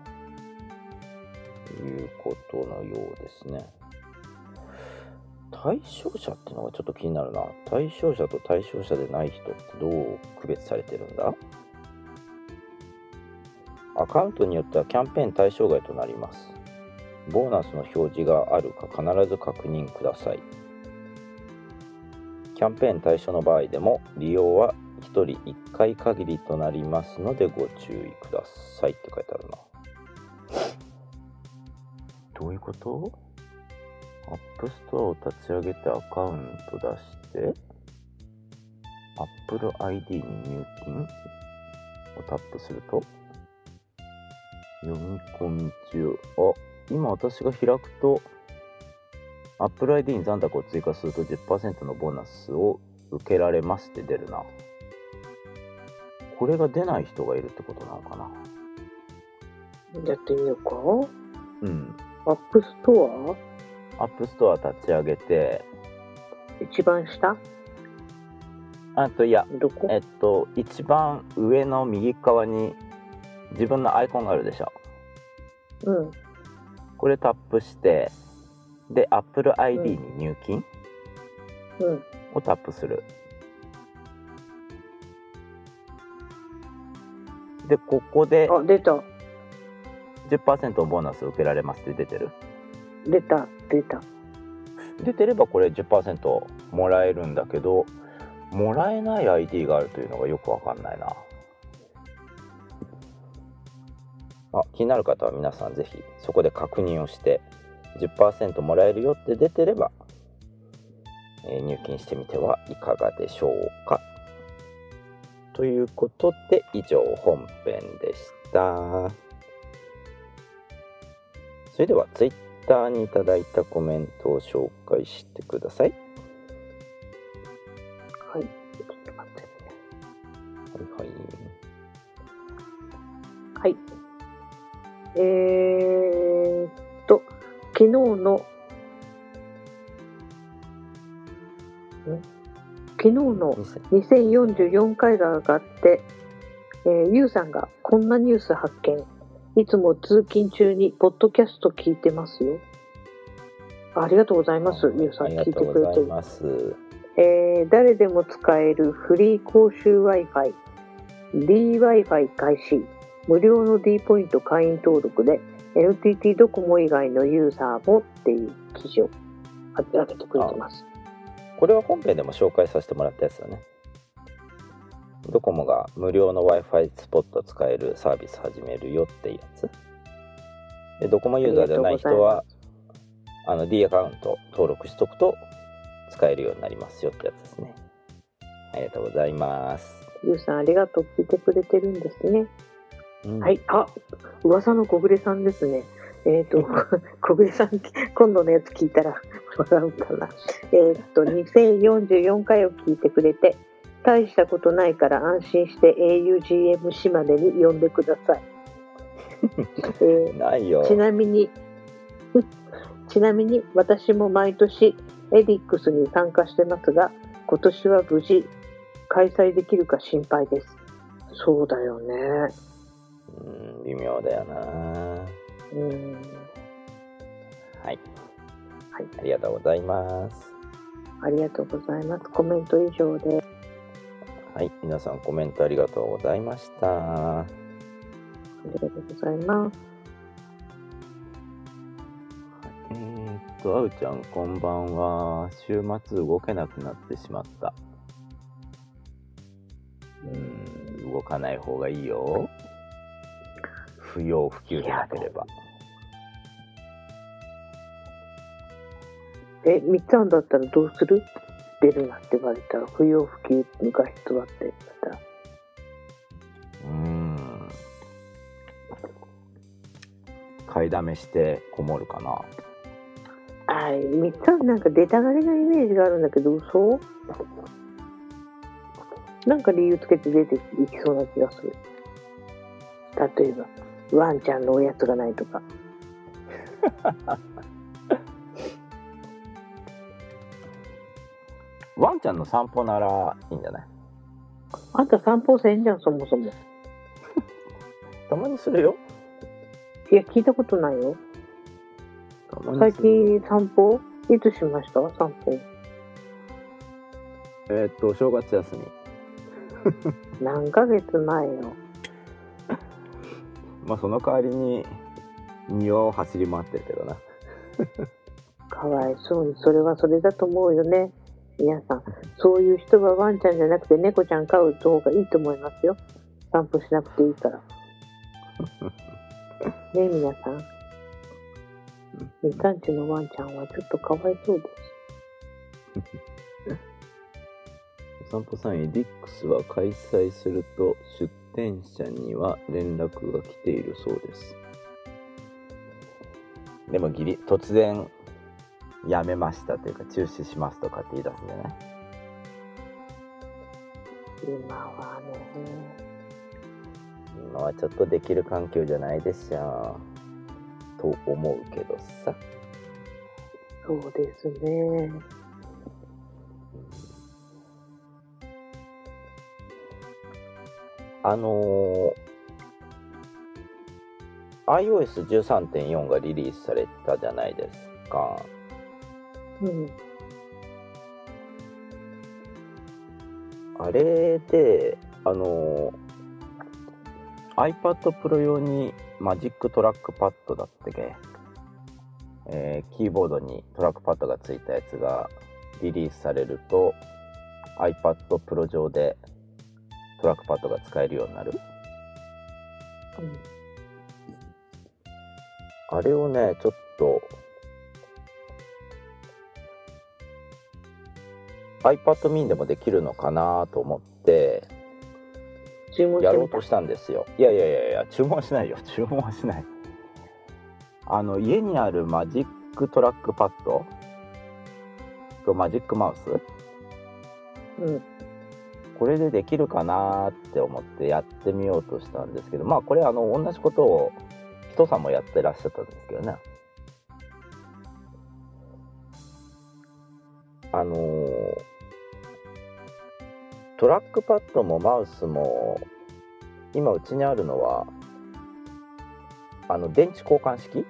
いうことのようですね。対象者っていうのがちょっと気になるな。対象者と対象者でない人ってどう区別されてるんだ？アカウントによってはキャンペーン対象外となります。ボーナスの表示があるか必ず確認ください。キャンペーン対象の場合でも利用は1人1回限りとなりますのでご注意くださいって書いてあるな。どういうこと？ App Store を立ち上げてアカウント出して、Apple ID に入金をタップすると、読み込み中。あ、今私が開くと、Apple ID に残高を追加すると10%のボーナスを受けられますって出るな。これが出ない人がいるってことなのかな。やってみようか。うん。 App Store App Store 立ち上げて、ア一番下？あといや、どこ？えっと、一番上の右側に自分のアイコンがあるでしょ。うん。これタップして、で、Apple ID に入金うん。をタップする。で、ここであ、出た。10%のボーナスを受けられますって出てる。出た。出た。出てればこれ10%もらえるんだけど、もらえない ID があるというのがよくわかんないな。あ気になる方は皆さんぜひそこで確認をして10%もらえるよって出てれば、えー入金してみてはいかがでしょうか。ということで以上本編でした。それでは Twitter にいただいたコメントを紹介してください。はい。ちょっと待ってね。はいはい。はい。えーっと、昨日の、ん？昨日の2044回が上がって、えー、ゆうさんがこんなニュース発見。いつも通勤中にポッドキャスト聞いてますよ。ありがとうございます。ゆうさんありが聞いとうございてくれてる。ます。えー誰でも使えるフリー公衆 Wi-Fi、DWi-Fi 開始、無料の D ポイント会員登録で、NTT ドコモ以外のユーザーもっていう記事を上げてくれてます。これは本編でも紹介させてもらったやつだね。ドコモが無料の Wi-Fi スポット使えるサービス始めるよってやつ。でドコモユーザーじゃない人はあの D アカウント登録しとくと使えるようになりますよってやつですね。ありがとうございます。ユーさんありがとう。聞いてくれてるんですね。うんはい。あ、噂の小暮さんですね。えっ、と、小暮さん、今度のやつ聞いたら笑うかな。えっ、と、2044回を聞いてくれて、大したことないから安心して augm 島根に呼んでください。えーないよ。ちなみに、ちなみに私も毎年エディックスに参加してますが、今年は無事開催できるか心配です。そうだよね。うん、微妙だよな。うん。はい。はい。ありがとうございます。ありがとうございます。コメント以上で。はい、皆さんコメントありがとうございました。ありがとうございます。えー、っと、あうちゃん、こんばんは。週末動けなくなってしまった。うーん、動かない方がいいよ。不要不急でなければ。え、三つあんだったらどうする？出るなって言われたら不要不急昔とだってたら。うん。買いだめしてこもるかな。あい。めっちゃなんか出たがりなイメージがあるんだけど嘘なんか理由つけて出ていきそうな気がする。例えばワンちゃんのおやつがないとか。ワンちゃんの散歩ならいいんじゃない？あんた散歩せんじゃん、そもそも。たまにするよいや、聞いたことないよ。たまに最するよ近散歩？いつしました？散歩。えーっと正月休み 何ヶ月前よ。まあその代わりに庭を走り回ってるけどなかわいそうに、それはそれだと思うよね。皆さん、そういう人はワンちゃんじゃなくて猫ちゃん飼う方がいいと思いますよ。散歩しなくていいから。ねえ、皆さん。みかんちのワンちゃんはちょっとかわいそうです。お 散歩さんエディックスは開催すると出店者には連絡が来ているそうですでもギリ突然やめましたというか中止しますとかって言い出すんじゃない？今はね、今はちょっとできる環境じゃないでしょうと思うけどさ。そうですね。あのー iOS13.4 がリリースされたじゃないですかうん。あれで、あのー iPad Pro 用に Magic Trackpad だったっけ、えーキーボードにトラックパッドがついたやつがリリースされると iPad Pro 上でトラックパッドが使えるようになる。あれをねちょっと iPad mini でもできるのかなと思ってやろうと。したんですよ。いやいやいやいや注文しないよ。注文はしない。あの家にある Magic Trackpad？と Magic Mouse？うん。これでできるかなって思ってやってみようとしたんですけどまあこれあの同じことを人さんもやってらっしゃったんですけどね。あのートラックパッドもマウスも今うちにあるのはあの電池交換式？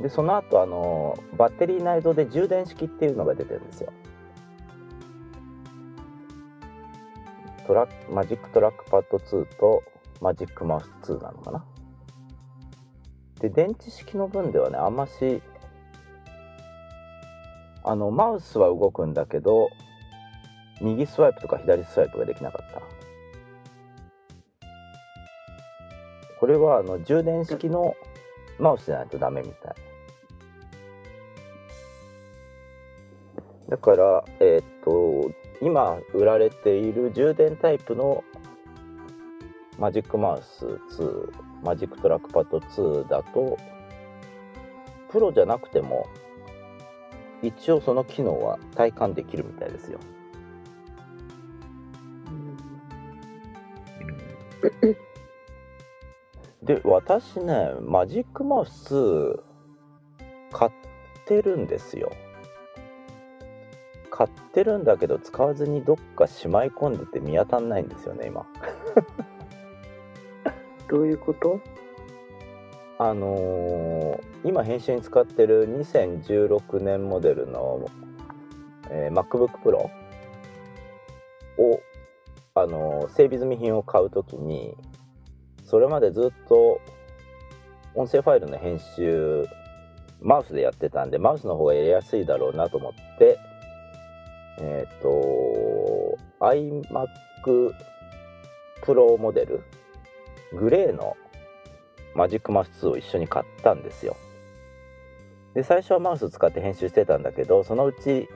でその後あのバッテリー内蔵で充電式っていうのが出てるんですよ。トラック Magic Trackpad 2と Magic Mouse 2なのかな？で電池式の分ではねあんましあのマウスは動くんだけど右スワイプとか左スワイプができなかった。これはあの充電式のマウスじゃないとダメみたい。だからえーっと今売られている充電タイプの Magic Mouse 2 Magic Trackpad 2だとプロじゃなくても一応その機能は体感できるみたいですよ。で私ねマジックマウス2買ってるんですよ。買ってるんだけど使わずにどっかしまい込んでて見当たんないんですよね今。どういうこと？あのー今編集に使ってる2016年モデルの、えー MacBook Pro を、あの整備済み品を買うときにそれまでずっと音声ファイルの編集マウスでやってたんでマウスの方がやりやすいだろうなと思ってえっ、と iMac Pro モデルグレーのマジックマウス2を一緒に買ったんですよ。で最初はマウス使って編集してたんだけどそのうち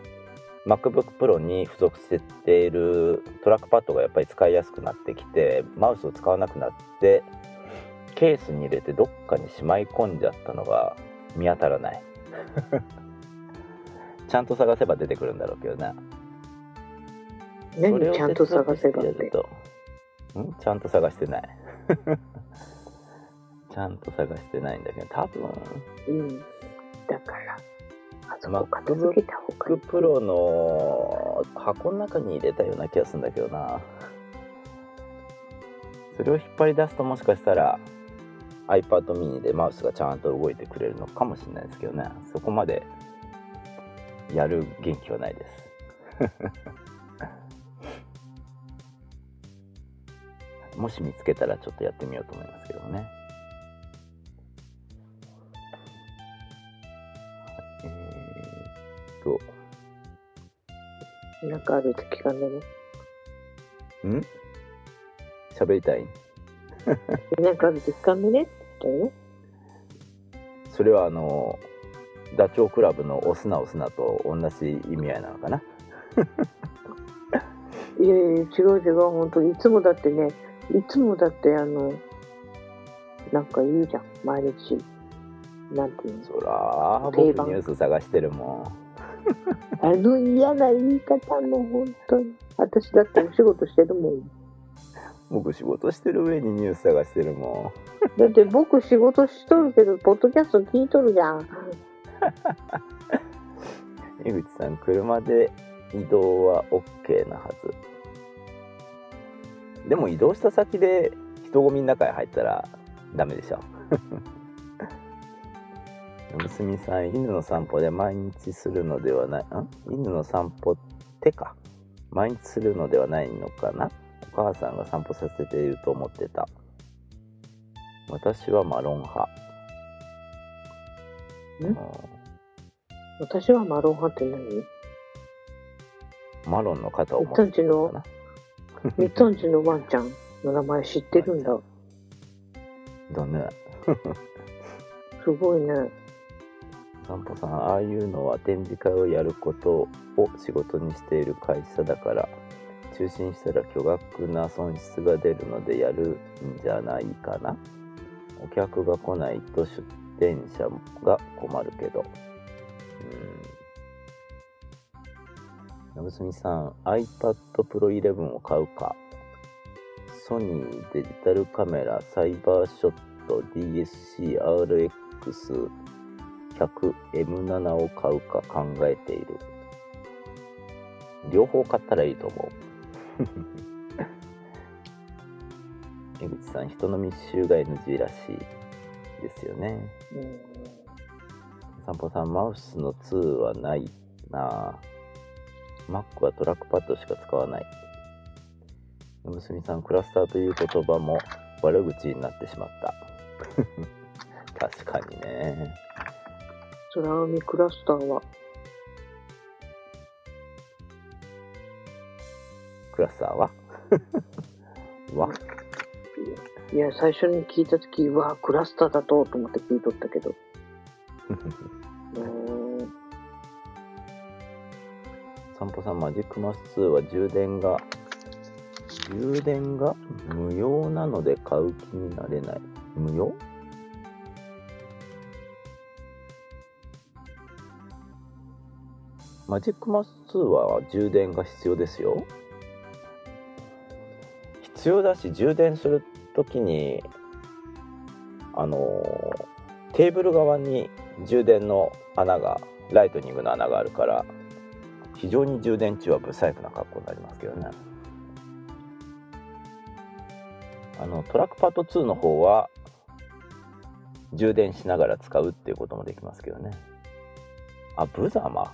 MacBook Pro に付属しているトラックパッドがやっぱり使いやすくなってきてマウスを使わなくなってケースに入れてどっかにしまい込んじゃったのが見当たらない。ちゃんと探せば出てくるんだろうけどな何ちゃんと探せばって？ん？ちゃんと探してない。ちゃんと探してないんだけど多分。うん。だから、あそこ片付けた方がいい。Mac Pro の箱の中に入れたような気がするんだけどな。それを引っ張り出すともしかしたら iPad mini でマウスがちゃんと動いてくれるのかもしれないですけどね。そこまでやる元気はないです。もし見つけたらちょっとやってみようと思いますけどねなんかあると聞かんでね。ん？喋りたい？なんかあると聞かんでね？って言ったよね。それはあのダチョウ倶楽部の「押すな押すな」と同じ意味合いなのかな？いやいや、違う違う、本当に。いつもだってね、いつもだって、あの、なんか言うじゃん、毎日。なんていうの？そら僕ニュース探してるも あの嫌な言い方の、本当に。私だってお仕事してるもん。ん僕仕事してる上にニュース探してるもだって僕仕事しとるけど、ポッドキャスト聞いとるじゃん。ん 江口さん車で移動は OK なはずでも移動した先で人混みの中に入ったらダメでしょ 娘さん犬の散歩で毎日するのではないん犬の散歩ってか。毎日するのではないのかな？お母さんが散歩させていると思ってた。私はマロン派私はマロン派って何？マロンの肩を持つつんちのかな、みっつんちのワンちゃんの名前知ってるんだ。だね。すごいね。散歩さんああいうのは展示会をやることを仕事にしている会社だから中心したら巨額な損失が出るのでやるんじゃないかな。お客が来ないと出店者が困るけど。うん。なぶすみさん iPad Pro 11を買うか。ソニーデジタルカメラサイバーショット DSC-RX 100M7 を買うか考えている。両方買ったらいいと思う。江口さん人の密集が NG らしいですよね。うん。散歩さんマウスの2はないな。ぁ Mac はトラックパッドしか使わない。娘さんクラスターという言葉も悪口になってしまった。確かにね空海クラスターは、クラスターは？わ。いや、最初に聞いたとき、うわ、クラスターだと、と思って聞いとったけど。散歩さんマジックマス2は充電が充電が無用なので買う気になれない。無用？マジックマウス2は充電が必要ですよ。必要だし充電するときにあのテーブル側に充電の穴がライトニングの穴があるから非常に充電中は不細工な格好になりますけどね。あのトラックパッド2の方は充電しながら使うっていうこともできますけどね。あブザーマ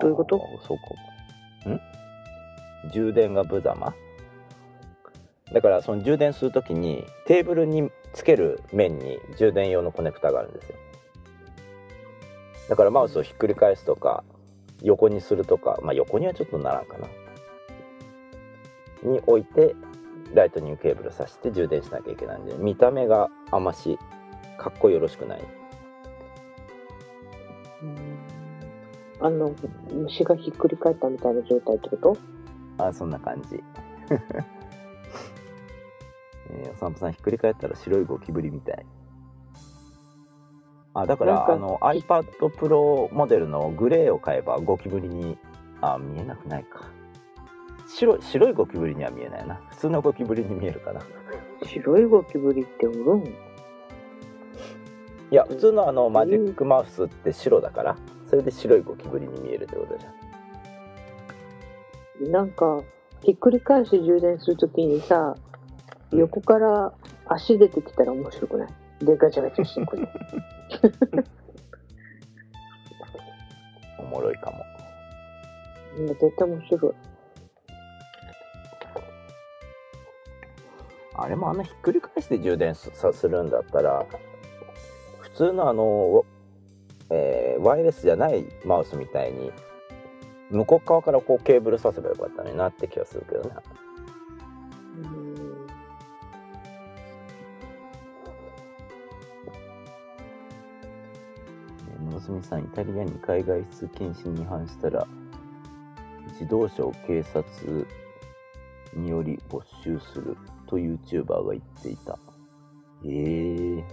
どういうこと？そうかん？充電がブザマだからその充電するときにテーブルにつける面に充電用のコネクタがあるんですよ。だからマウスをひっくり返すとか横にするとかまあ横にはちょっとならんかな。に置いてライトニングケーブル挿して充電しなきゃいけないんで見た目があましかっこよろしくないあの、虫がひっくり返ったみたいな状態ってこと？あそんな感じ。えーお散歩さんひっくり返ったら白いゴキブリみたい。あだからかあの iPad Pro モデルのグレーを買えばゴキブリにあ見えなくないか。白い白いゴキブリには見えないな。普通のゴキブリに見えるかな。白いゴキブリっておるん？いや普通のあのマジックマウスって白だからそれで白いゴキブリに見えるってことじゃんなんか、ひっくり返して充電するときにさ、横から足出てきたら面白くない？で、ガチャガチャしてくる。おもろいかもうん絶対面白い。あれもあんなひっくり返して充電すさするんだったら普通のあの、えーワイヤレスじゃないマウスみたいに向こう側からこうケーブルさせばよかったのになって気がするけどね。うん。えー野住さんイタリアに海外出禁止に違反したら自動車を警察により没収すると YouTuber が言っていた。えー、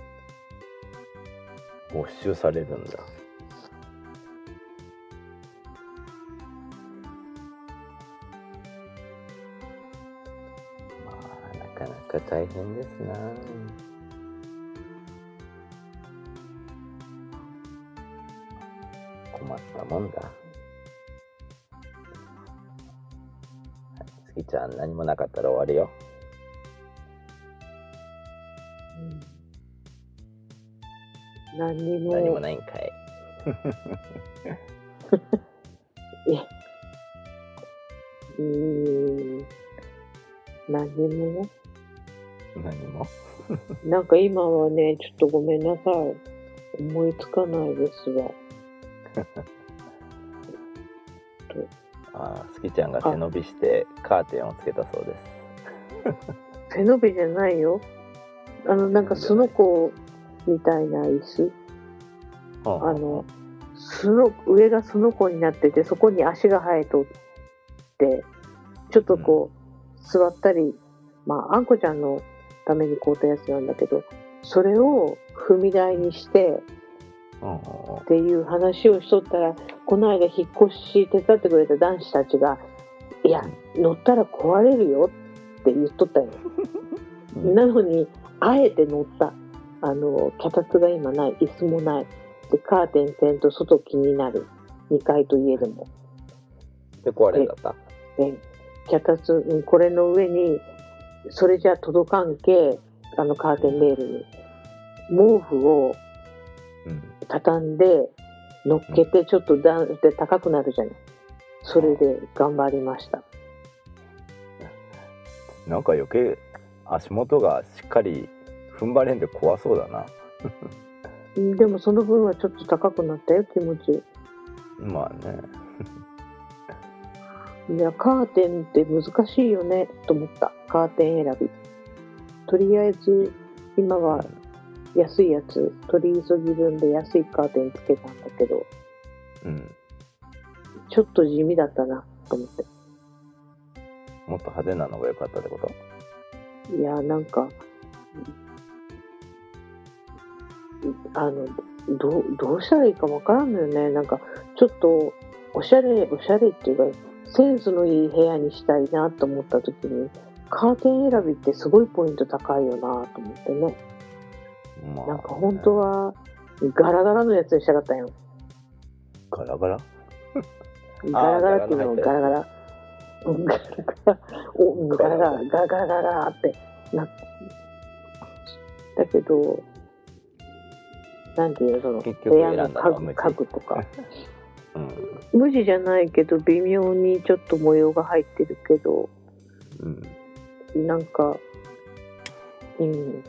没収されるんだ。まあなかなか大変ですな。困ったもんだ。はい月ちゃん何もなかったら終わるよ。何にも、何もないんかい うーん、何にも？何も？なんか今はね、ちょっとごめんなさい。思いつかないですわ。ああ月ちゃんが背伸びしてカーテンをつけたそうです背伸びじゃないよ。あの、なんかスノコみたいな椅子。ああの、スノ上がスノコになってて、そこに足が生えとって、ちょっとこう、座ったり、まあ、あんこちゃんのために買うたやつなんだけど、それを踏み台にしてうんうんうんっていう話をしとったら、この間引っ越し手伝ってくれた男子たちが、いや、乗ったら壊れるよって言っとったよ。うんなのに、あえて乗った。あの、脚立が今ない、椅子もない。で、カーテンせんと外気になる。2階といえども。で壊れんだったで、脚立、うんこれの上に、それじゃ届かんけ、あの、カーテンレールに、毛布をうん畳んで、乗っけて、ちょっと段で高くなるじゃない。それで頑張りました。なんか余計足元がしっかり踏ん張れんで怖そうだなうんでもその分はちょっと高くなったよ、気持ち。まあね いや、カーテンって難しいよね、と思った。カーテン選び。とりあえず、今は安いやつ、取り急ぎ分で安いカーテンつけたんだけど、うんちょっと地味だったな、と思って。もっと派手なのが良かったってこと？いや、なんか、あの、どう、どうしたらいいかわからんのよね。なんか、ちょっと、おしゃれ、おしゃれっていうか、センスのいい部屋にしたいなと思った時に、カーテン選びってすごいポイント高いよなと思ってね。まあなんか本当は、ガラガラのやつにしたかったんよ。ガラガラ？ガラガラっていうのをガラガラ。うんガラガラ、おガラガラ、ガラガラガラガラってなだけど、なんていうの、その、結局部屋の家具家具とか。うん。無地じゃないけど、微妙にちょっと模様が入ってるけど、うんなんか、うん、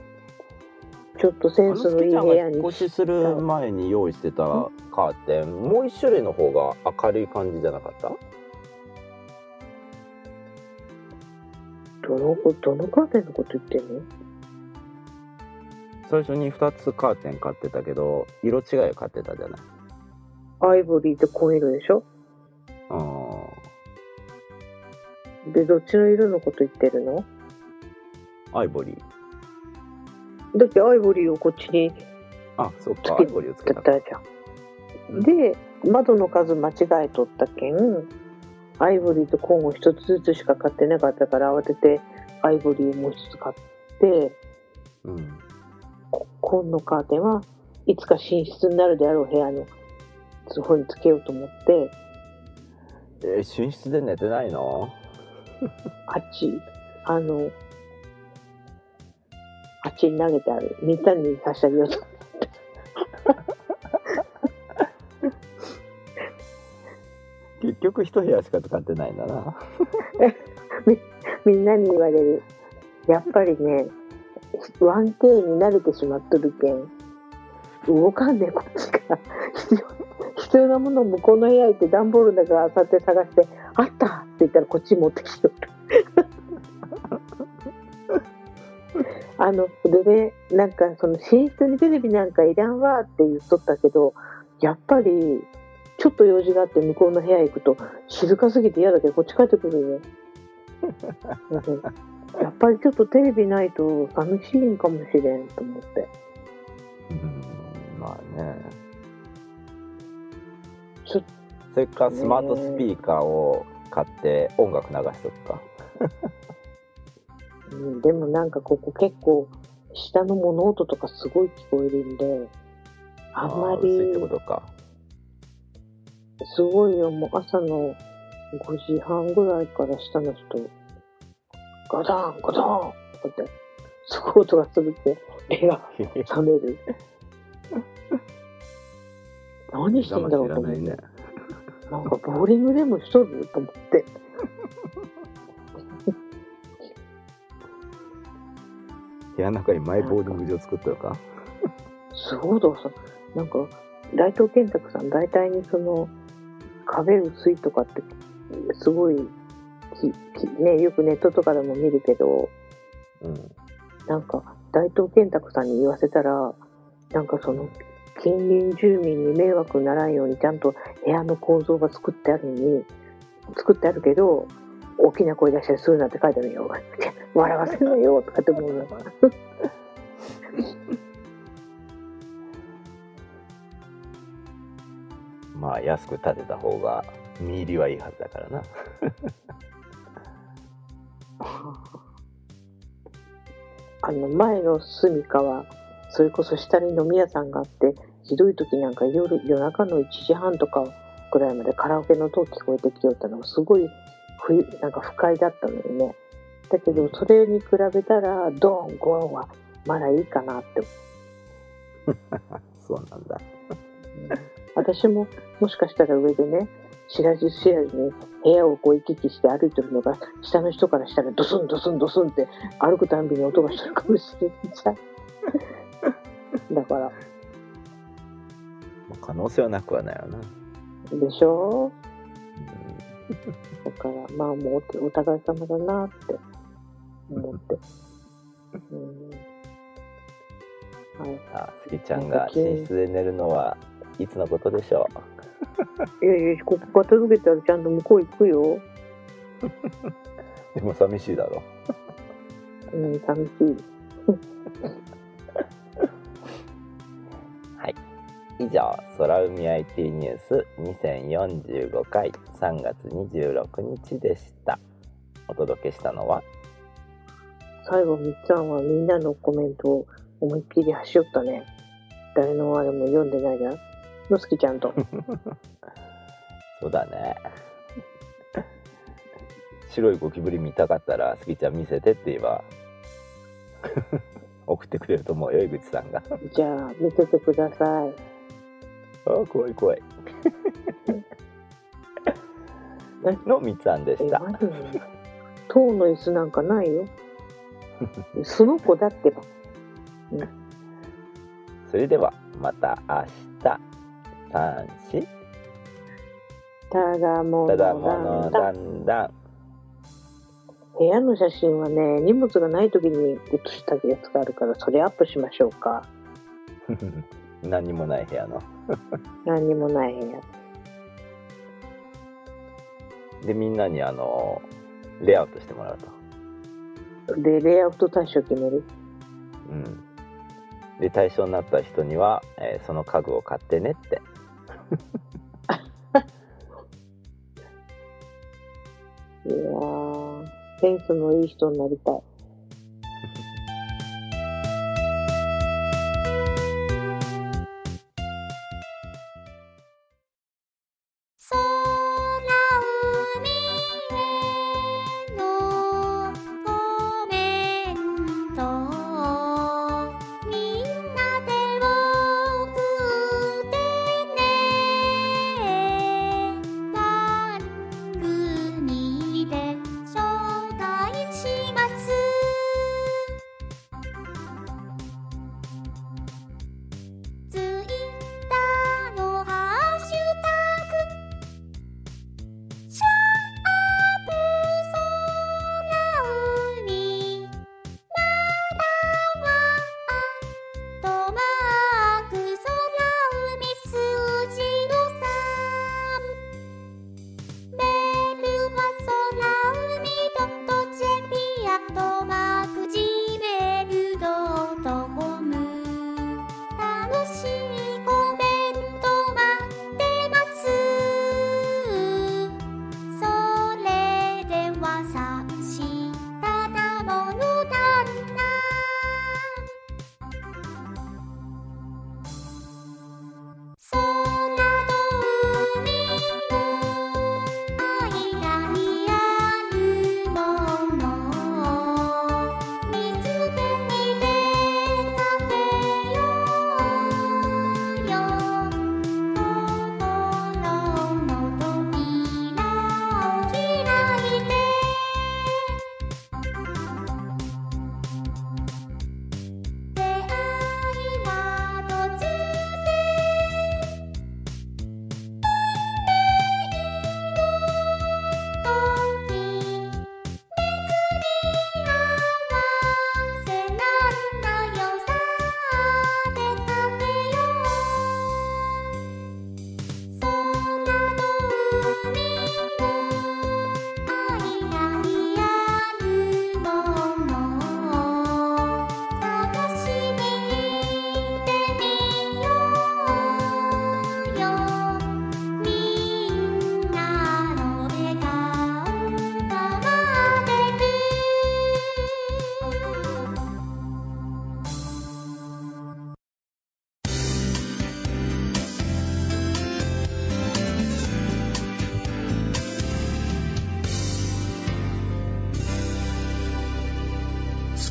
ちょっとセンスのいい部屋に引っ越しする前に用意してたカーテンもう一種類の方が明るい感じじゃなかった？どの子、どのカーテンのこと言ってんの？最初に2つカーテン買ってたけど色違いを買ってたじゃない。アイボリーって紺色でしょ？あで、どっちの色のこと言ってるの？アイボリー。だってアイボリーをこっちにあそっかアイボリーをつけた。たじゃん。で、窓の数間違えとったけん、アイボリーとコーンを一つずつしか買ってなかったから慌ててアイボリーをもう一つ買って、うんココーンのカーテンはいつか寝室になるであろう部屋のそこにつけようと思って、えー寝室で寝てないの？あっち、あの、あっちに投げてある。みんなに差し上げようと。結局一部屋しか使ってないんだな みんなに言われる。やっぱりね、1K に慣れてしまっとるけん、動かんね、こっちが。必要必要なものを向こうの部屋行って段ボールだからあさって探して、あったって言ったらこっち持ってきてる。あの、でね、なんかその寝室にテレビなんかいらんわって言っとったけど、やっぱり、ちょっと用事があって向こうの部屋行くと静かすぎて嫌だけどこっち帰ってくるよ。うんやっぱりちょっとテレビないと寂しいんかもしれんと思って。うんまあね。それかスマートスピーカーを買って音楽流しとくか。うん、でもなんかここ結構下の物音とかすごい聞こえるんで、あんまー薄いってりことか。すごいよ、もう朝の5時半ぐらいから下の人、ガタンガタンって、すごい音がするって、目が 覚める。何してんだろうと思って。ねなんかボーリングでもしとると思って。部屋の中にマイボーリング場作ったのか？すごいださ、なんか、大東健拓さん、大体にその、壁薄いとかって、すごい、ね、よくネットとかでも見るけど、うんなんか、大東健拓さんに言わせたら、なんかその、近隣住民に迷惑にならんようにちゃんと部屋の構造が作ってあるのに、作ってあるけど、大きな声出したりするなって書いてあるよ。笑わせるなよとかって思うの。まあ安く建てた方が見入りはいいはずだからな あの前の住みかはそれこそ下に飲み屋さんがあってひどい時なんか夜夜中の1時半とかぐらいまでカラオケの音聞こえてきておったのがすごい冬なんか不快だったのよね。だけどそれに比べたらドーンゴーンはまだいいかなって。そうなんだ。私ももしかしたら上でね知らず知らずに部屋をこう行き来して歩いてるのが下の人からしたらドスンドスンドスンって歩くたんびに音がしてるかもしれないじゃんだから。まあ可能性はなくはないよな、でしょ？だからまあもうおお互い様だなって思って。うん。はい。あスギちゃんが寝室で寝るのはいつのことでしょいやいやここ片付けたらちゃんと向こう行くよ。う でも寂しいだろ。うん寂しい。はい。以上空海 IT ニュース2045回3月26日でした。お届けしたのは？最後みっちゃんはみんなのコメントを思いっきり走よったね。誰のあれも読んでないじゃんのすきちゃんと。そうだね。白いゴキブリ見たかったらスギちゃん見せてって言えば 送ってくれると思うよ井口さんが。じゃあ見せてください。あー怖い怖い。のみつあんでした。塔の椅子なんかないよ。その子だってば。それではまた明日三四。ただものただものだんだん。部屋の写真はね、荷物がない時に写したやつがあるから、それアップしましょうか。何もない部屋の。何もない部屋。で、みんなにあの、レイアウトしてもらうと。で、レイアウト対象決める？うん。で、対象になった人には、えー、その家具を買ってねって。いや、センスのいい人になりたい。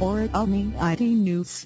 or for Omni IT News.